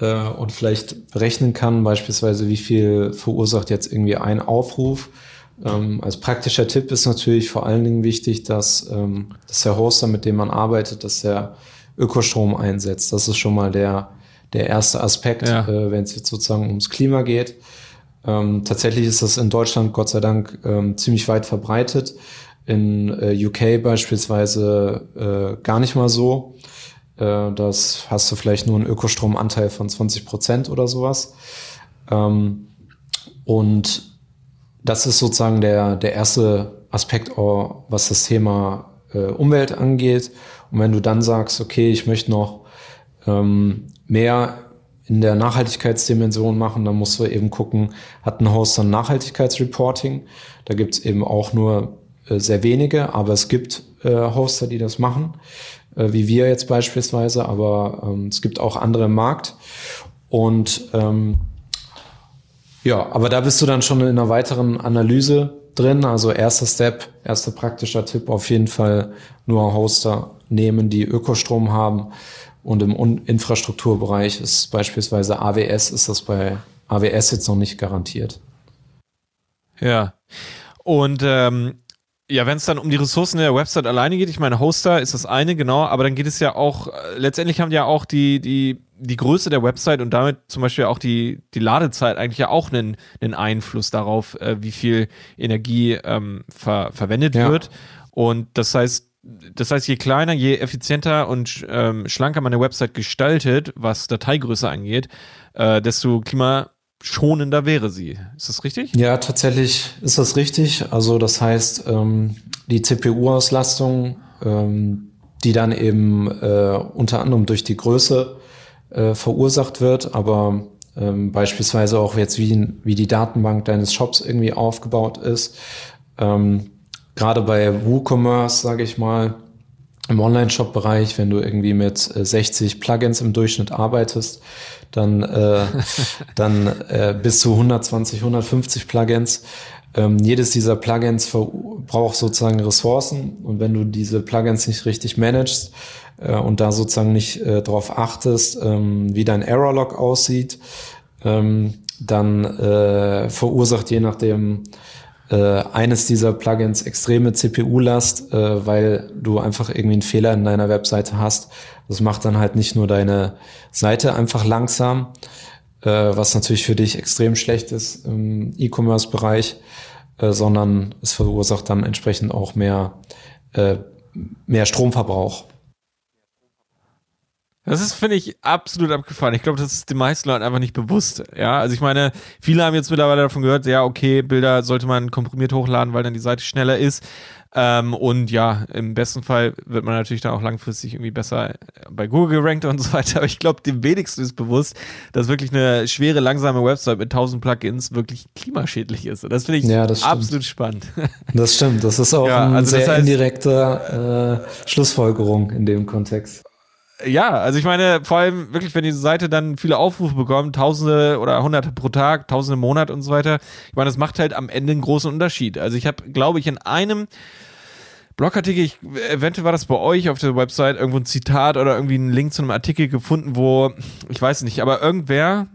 S1: äh, und vielleicht berechnen kann, beispielsweise wie viel verursacht jetzt irgendwie ein Aufruf ähm, als praktischer Tipp ist natürlich vor allen Dingen wichtig, dass, ähm, dass der Hoster, mit dem man arbeitet, dass der Ökostrom einsetzt. Das ist schon mal der, der erste Aspekt, ja. äh, wenn es jetzt sozusagen ums Klima geht. Ähm, tatsächlich ist das in Deutschland Gott sei Dank ähm, ziemlich weit verbreitet. In äh, UK beispielsweise äh, gar nicht mal so. Äh, das hast du vielleicht nur einen Ökostromanteil von 20 Prozent oder sowas. Ähm, und das ist sozusagen der, der erste Aspekt, was das Thema äh, Umwelt angeht. Und wenn du dann sagst, okay, ich möchte noch ähm, mehr in der Nachhaltigkeitsdimension machen, dann musst du eben gucken, hat ein Host dann Nachhaltigkeitsreporting? Da gibt es eben auch nur äh, sehr wenige, aber es gibt äh, Hoster, die das machen, äh, wie wir jetzt beispielsweise, aber ähm, es gibt auch andere im Markt. Und ähm, ja, aber da bist du dann schon in einer weiteren Analyse drin. Also erster Step, erster praktischer Tipp auf jeden Fall nur Hoster nehmen, die Ökostrom haben. Und im Infrastrukturbereich ist beispielsweise AWS, ist das bei AWS jetzt noch nicht garantiert.
S2: Ja. Und ähm, ja, wenn es dann um die Ressourcen der Website alleine geht, ich meine, Hoster ist das eine, genau, aber dann geht es ja auch, äh, letztendlich haben ja auch die, die, die Größe der Website und damit zum Beispiel auch die, die Ladezeit eigentlich ja auch einen, einen Einfluss darauf, äh, wie viel Energie ähm, ver, verwendet ja. wird. Und das heißt, das heißt, je kleiner, je effizienter und ähm, schlanker man eine Website gestaltet, was Dateigröße angeht, äh, desto klima schonender wäre sie. Ist das richtig?
S1: Ja, tatsächlich ist das richtig. Also das heißt, ähm, die CPU-Auslastung, ähm, die dann eben äh, unter anderem durch die Größe äh, verursacht wird, aber ähm, beispielsweise auch jetzt wie, wie die Datenbank deines Shops irgendwie aufgebaut ist. Ähm, Gerade bei WooCommerce, sage ich mal, im Online-Shop-Bereich, wenn du irgendwie mit 60 äh, Plugins im Durchschnitt arbeitest, dann, äh, dann äh, bis zu 120, 150 Plugins. Ähm, jedes dieser Plugins braucht sozusagen Ressourcen und wenn du diese Plugins nicht richtig managst äh, und da sozusagen nicht äh, darauf achtest, ähm, wie dein Error-Log aussieht, ähm, dann äh, verursacht je nachdem äh, eines dieser Plugins extreme CPU-Last, äh, weil du einfach irgendwie einen Fehler in deiner Webseite hast. Das macht dann halt nicht nur deine Seite einfach langsam, äh, was natürlich für dich extrem schlecht ist im E-Commerce-Bereich, äh, sondern es verursacht dann entsprechend auch mehr, äh, mehr Stromverbrauch.
S2: Das ist, finde ich, absolut abgefahren. Ich glaube, das ist den meisten Leuten einfach nicht bewusst. Ja, also ich meine, viele haben jetzt mittlerweile davon gehört, ja, okay, Bilder sollte man komprimiert hochladen, weil dann die Seite schneller ist. Ähm, und ja, im besten Fall wird man natürlich dann auch langfristig irgendwie besser bei Google gerankt und so weiter. Aber ich glaube, dem wenigsten ist bewusst, dass wirklich eine schwere, langsame Website mit 1000 Plugins wirklich klimaschädlich ist. Und das finde ich ja, absolut spannend.
S1: Das stimmt. Das ist auch ja, eine also sehr das heißt, indirekte äh, Schlussfolgerung in dem Kontext.
S2: Ja, also ich meine, vor allem wirklich, wenn diese Seite dann viele Aufrufe bekommt, Tausende oder Hunderte pro Tag, Tausende im Monat und so weiter, ich meine, das macht halt am Ende einen großen Unterschied. Also ich habe, glaube ich, in einem Blogartikel, ich, eventuell war das bei euch auf der Website irgendwo ein Zitat oder irgendwie ein Link zu einem Artikel gefunden, wo, ich weiß nicht, aber irgendwer,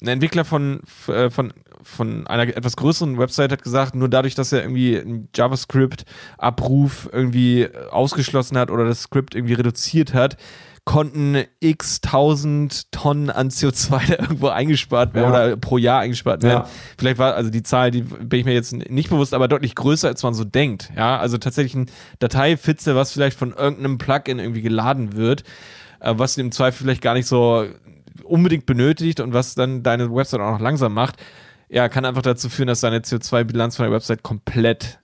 S2: ein Entwickler von, äh, von, von einer etwas größeren Website hat gesagt, nur dadurch, dass er irgendwie einen JavaScript-Abruf irgendwie ausgeschlossen hat oder das Skript irgendwie reduziert hat, konnten x tausend Tonnen an CO2 da irgendwo eingespart werden ja. oder pro Jahr eingespart werden. Ja. Vielleicht war also die Zahl, die bin ich mir jetzt nicht bewusst, aber deutlich größer, als man so denkt. Ja, also tatsächlich ein Dateifitze, was vielleicht von irgendeinem Plugin irgendwie geladen wird, äh, was im Zweifel vielleicht gar nicht so unbedingt benötigt und was dann deine Website auch noch langsam macht, ja, kann einfach dazu führen, dass deine CO2-Bilanz von der Website komplett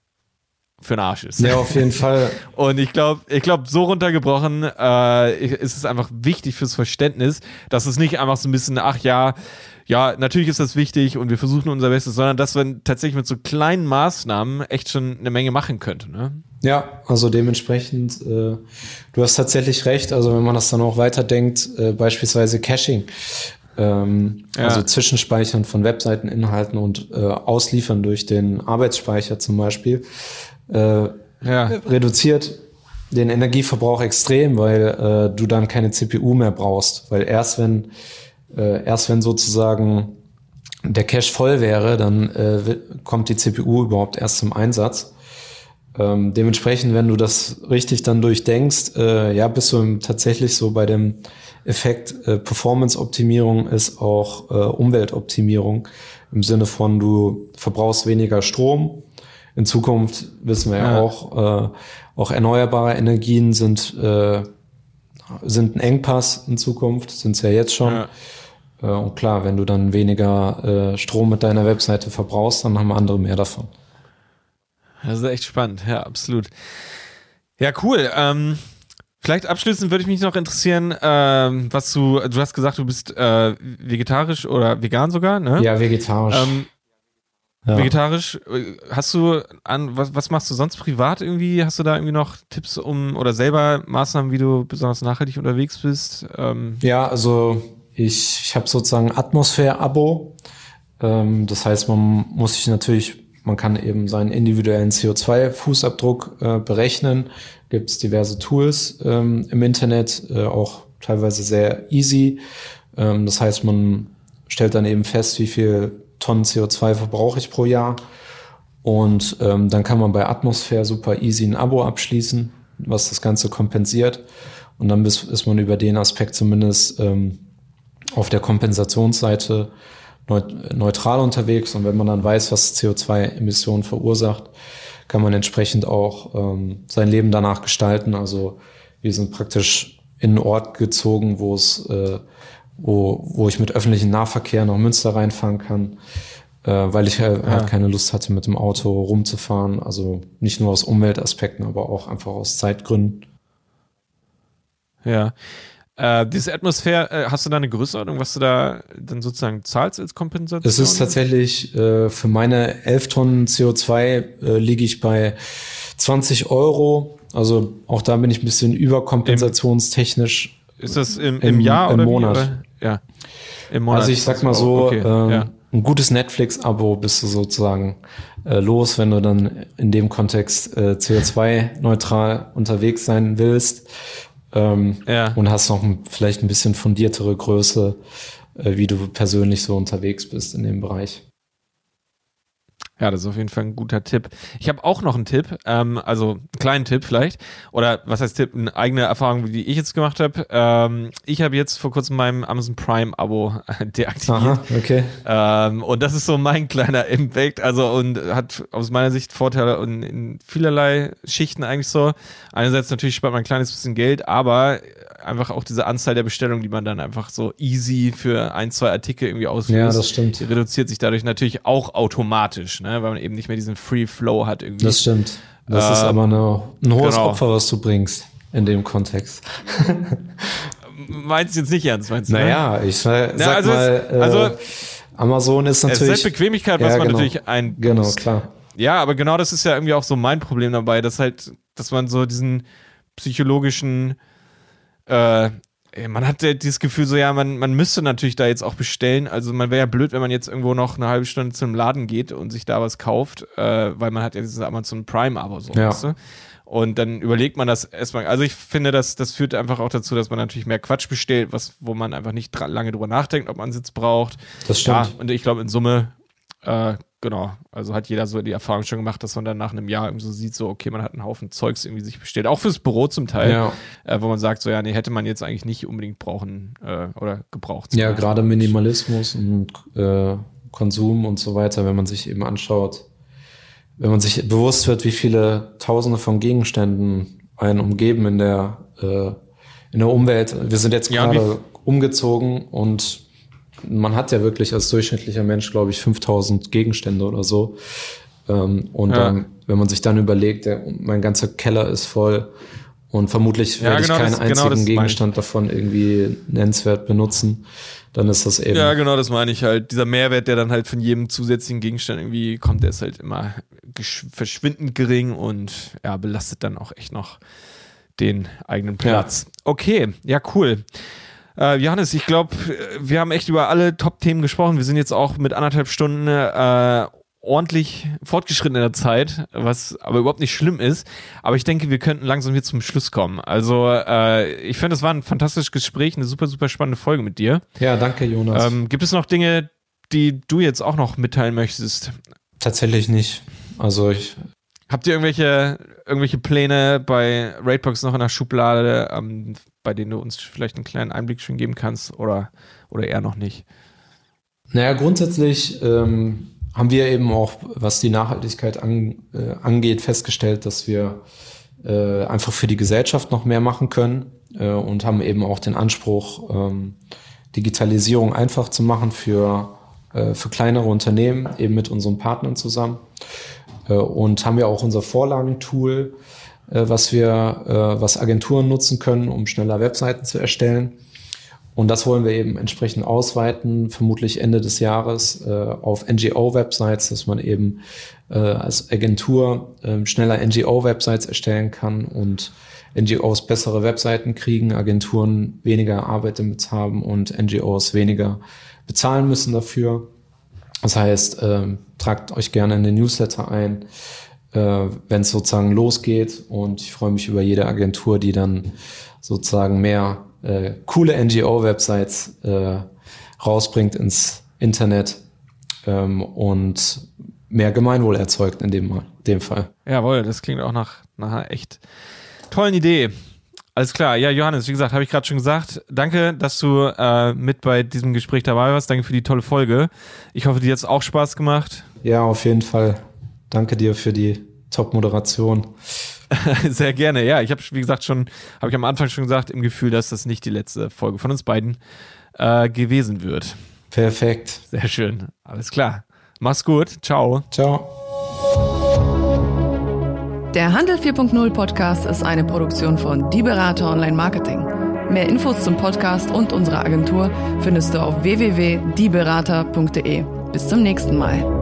S2: für den Arsch ist.
S1: Ja, auf jeden Fall.
S2: Und ich glaube, ich glaube, so runtergebrochen äh, ist es einfach wichtig fürs Verständnis, dass es nicht einfach so ein bisschen, ach ja, ja, natürlich ist das wichtig und wir versuchen unser Bestes, sondern dass man tatsächlich mit so kleinen Maßnahmen echt schon eine Menge machen könnte. Ne?
S1: Ja, also dementsprechend, äh, du hast tatsächlich recht. Also wenn man das dann auch weiterdenkt, äh, beispielsweise Caching, ähm, ja. also Zwischenspeichern von Webseiteninhalten und äh, Ausliefern durch den Arbeitsspeicher zum Beispiel äh, ja. reduziert den Energieverbrauch extrem, weil äh, du dann keine CPU mehr brauchst. Weil erst wenn, äh, erst wenn sozusagen der Cache voll wäre, dann äh, kommt die CPU überhaupt erst zum Einsatz. Ähm, dementsprechend, wenn du das richtig dann durchdenkst, äh, ja, bist du tatsächlich so bei dem Effekt äh, Performance-Optimierung ist auch äh, Umweltoptimierung im Sinne von du verbrauchst weniger Strom, in Zukunft wissen wir ja, ja auch, äh, auch erneuerbare Energien sind, äh, sind ein Engpass in Zukunft, sind es ja jetzt schon. Ja. Äh, und klar, wenn du dann weniger äh, Strom mit deiner Webseite verbrauchst, dann haben andere mehr davon.
S2: Das ist echt spannend, ja, absolut. Ja, cool. Ähm, vielleicht abschließend würde ich mich noch interessieren, ähm, was du, du hast gesagt, du bist äh, vegetarisch oder vegan sogar, ne?
S1: Ja, vegetarisch. Ähm,
S2: ja. Vegetarisch. Äh, hast du an, was, was machst du sonst privat irgendwie? Hast du da irgendwie noch Tipps um oder selber Maßnahmen, wie du besonders nachhaltig unterwegs bist?
S1: Ähm ja, also ich, ich habe sozusagen Atmosphäre-Abo. Ähm, das heißt, man muss sich natürlich, man kann eben seinen individuellen CO2-Fußabdruck äh, berechnen. Gibt es diverse Tools ähm, im Internet, äh, auch teilweise sehr easy. Ähm, das heißt, man stellt dann eben fest, wie viel Tonnen CO2 verbrauche ich pro Jahr. Und ähm, dann kann man bei Atmosphäre super easy ein Abo abschließen, was das Ganze kompensiert. Und dann ist, ist man über den Aspekt zumindest ähm, auf der Kompensationsseite neutral unterwegs. Und wenn man dann weiß, was CO2-Emissionen verursacht, kann man entsprechend auch ähm, sein Leben danach gestalten. Also wir sind praktisch in einen Ort gezogen, wo es äh, wo, wo ich mit öffentlichen Nahverkehr nach Münster reinfahren kann, äh, weil ich halt, ja. halt keine Lust hatte, mit dem Auto rumzufahren. Also nicht nur aus Umweltaspekten, aber auch einfach aus Zeitgründen.
S2: Ja. Äh, diese Atmosphäre, äh, hast du da eine Größenordnung, was du da dann sozusagen zahlst als Kompensation?
S1: Es ist tatsächlich, äh, für meine 11 Tonnen CO2 äh, liege ich bei 20 Euro. Also auch da bin ich ein bisschen überkompensationstechnisch.
S2: Ist das im, im, im Jahr
S1: im
S2: oder
S1: Monat?
S2: Oder?
S1: Ja. Im Monat. Also ich sag mal so, okay. ähm, ja. ein gutes Netflix-Abo bist du sozusagen äh, los, wenn du dann in dem Kontext äh, CO2-neutral unterwegs sein willst ähm, ja. und hast noch ein, vielleicht ein bisschen fundiertere Größe, äh, wie du persönlich so unterwegs bist in dem Bereich.
S2: Ja, das ist auf jeden Fall ein guter Tipp. Ich habe auch noch einen Tipp, ähm, also einen kleinen Tipp vielleicht. Oder was heißt Tipp? Eine eigene Erfahrung, die ich jetzt gemacht habe. Ähm, ich habe jetzt vor kurzem mein Amazon Prime-Abo deaktiviert. Aha,
S1: okay.
S2: Ähm, und das ist so mein kleiner Impact. Also und hat aus meiner Sicht Vorteile und in vielerlei Schichten eigentlich so. Einerseits natürlich spart man ein kleines bisschen Geld, aber einfach auch diese Anzahl der Bestellungen, die man dann einfach so easy für ein, zwei Artikel irgendwie auslöst.
S1: Ja, das stimmt.
S2: Reduziert sich dadurch natürlich auch automatisch, ne? weil man eben nicht mehr diesen Free Flow hat irgendwie.
S1: Das stimmt. Das ähm, ist aber eine, ein hohes genau. Opfer, was du bringst in dem Kontext.
S2: meinst du jetzt nicht ernst, meinst du?
S1: Naja, ne? ich sag ja, also mal, äh, also, Amazon ist natürlich. Es ist
S2: Bequemlichkeit, was ja, man
S1: genau.
S2: natürlich ein.
S1: Genau, klar.
S2: Ja, aber genau das ist ja irgendwie auch so mein Problem dabei, dass halt, dass man so diesen psychologischen äh, man hat dieses Gefühl so, ja, man, man müsste natürlich da jetzt auch bestellen. Also man wäre ja blöd, wenn man jetzt irgendwo noch eine halbe Stunde zum Laden geht und sich da was kauft, äh, weil man hat ja dieses Amazon Prime-Abo so, ja. weißt du? Und dann überlegt man das erstmal. Also ich finde, das, das führt einfach auch dazu, dass man natürlich mehr Quatsch bestellt, was, wo man einfach nicht lange drüber nachdenkt, ob man einen Sitz braucht.
S1: Das stimmt. Ja,
S2: und ich glaube, in Summe äh, Genau, also hat jeder so die Erfahrung schon gemacht, dass man dann nach einem Jahr irgendwie so sieht, so, okay, man hat einen Haufen Zeugs irgendwie sich bestellt, auch fürs Büro zum Teil,
S1: ja.
S2: äh, wo man sagt, so, ja, nee, hätte man jetzt eigentlich nicht unbedingt brauchen äh, oder gebraucht.
S1: Ja, gerade Minimalismus und äh, Konsum und so weiter, wenn man sich eben anschaut, wenn man sich bewusst wird, wie viele Tausende von Gegenständen einen umgeben in der, äh, in der Umwelt. Wir sind jetzt ja, gerade umgezogen und man hat ja wirklich als durchschnittlicher Mensch, glaube ich, 5000 Gegenstände oder so. Ähm, und ja. dann, wenn man sich dann überlegt, der, mein ganzer Keller ist voll und vermutlich ja, werde genau ich keinen das, genau einzigen genau Gegenstand davon irgendwie nennenswert benutzen, dann ist das eben.
S2: Ja, genau, das meine ich halt. Dieser Mehrwert, der dann halt von jedem zusätzlichen Gegenstand irgendwie kommt, der ist halt immer verschwindend gering und ja, belastet dann auch echt noch den eigenen Platz. Ja. Okay, ja, cool. Äh, Johannes, ich glaube, wir haben echt über alle Top-Themen gesprochen. Wir sind jetzt auch mit anderthalb Stunden äh, ordentlich fortgeschritten in der Zeit, was aber überhaupt nicht schlimm ist. Aber ich denke, wir könnten langsam hier zum Schluss kommen. Also äh, ich finde, es war ein fantastisches Gespräch, eine super, super spannende Folge mit dir.
S1: Ja, danke, Jonas.
S2: Ähm, gibt es noch Dinge, die du jetzt auch noch mitteilen möchtest?
S1: Tatsächlich nicht. Also ich.
S2: Habt ihr irgendwelche, irgendwelche Pläne bei Raidbox noch in der Schublade, ähm, bei denen du uns vielleicht einen kleinen Einblick schon geben kannst oder, oder eher noch nicht?
S1: Naja, grundsätzlich ähm, haben wir eben auch, was die Nachhaltigkeit an, äh, angeht, festgestellt, dass wir äh, einfach für die Gesellschaft noch mehr machen können äh, und haben eben auch den Anspruch, ähm, Digitalisierung einfach zu machen für, äh, für kleinere Unternehmen, eben mit unseren Partnern zusammen. Äh, und haben ja auch unser Vorlagentool, äh, was wir, äh, was Agenturen nutzen können, um schneller Webseiten zu erstellen. Und das wollen wir eben entsprechend ausweiten, vermutlich Ende des Jahres äh, auf NGO-Websites, dass man eben äh, als Agentur äh, schneller NGO-Websites erstellen kann und NGOs bessere Webseiten kriegen, Agenturen weniger Arbeit damit haben und NGOs weniger bezahlen müssen dafür. Das heißt, äh, tragt euch gerne in den Newsletter ein äh, wenn es sozusagen losgeht. Und ich freue mich über jede Agentur, die dann sozusagen mehr äh, coole NGO-Websites äh, rausbringt ins Internet ähm, und mehr Gemeinwohl erzeugt in dem, dem Fall.
S2: Jawohl, das klingt auch nach, nach einer echt tollen Idee. Alles klar. Ja, Johannes, wie gesagt, habe ich gerade schon gesagt. Danke, dass du äh, mit bei diesem Gespräch dabei warst. Danke für die tolle Folge. Ich hoffe, dir hat es auch Spaß gemacht.
S1: Ja, auf jeden Fall. Danke dir für die Top-Moderation.
S2: Sehr gerne. Ja, ich habe, wie gesagt, schon, habe ich am Anfang schon gesagt, im Gefühl, dass das nicht die letzte Folge von uns beiden äh, gewesen wird.
S1: Perfekt.
S2: Sehr schön. Alles klar. Mach's gut. Ciao.
S1: Ciao.
S3: Der Handel 4.0 Podcast ist eine Produktion von Die Berater Online Marketing. Mehr Infos zum Podcast und unserer Agentur findest du auf www.dieberater.de. Bis zum nächsten Mal.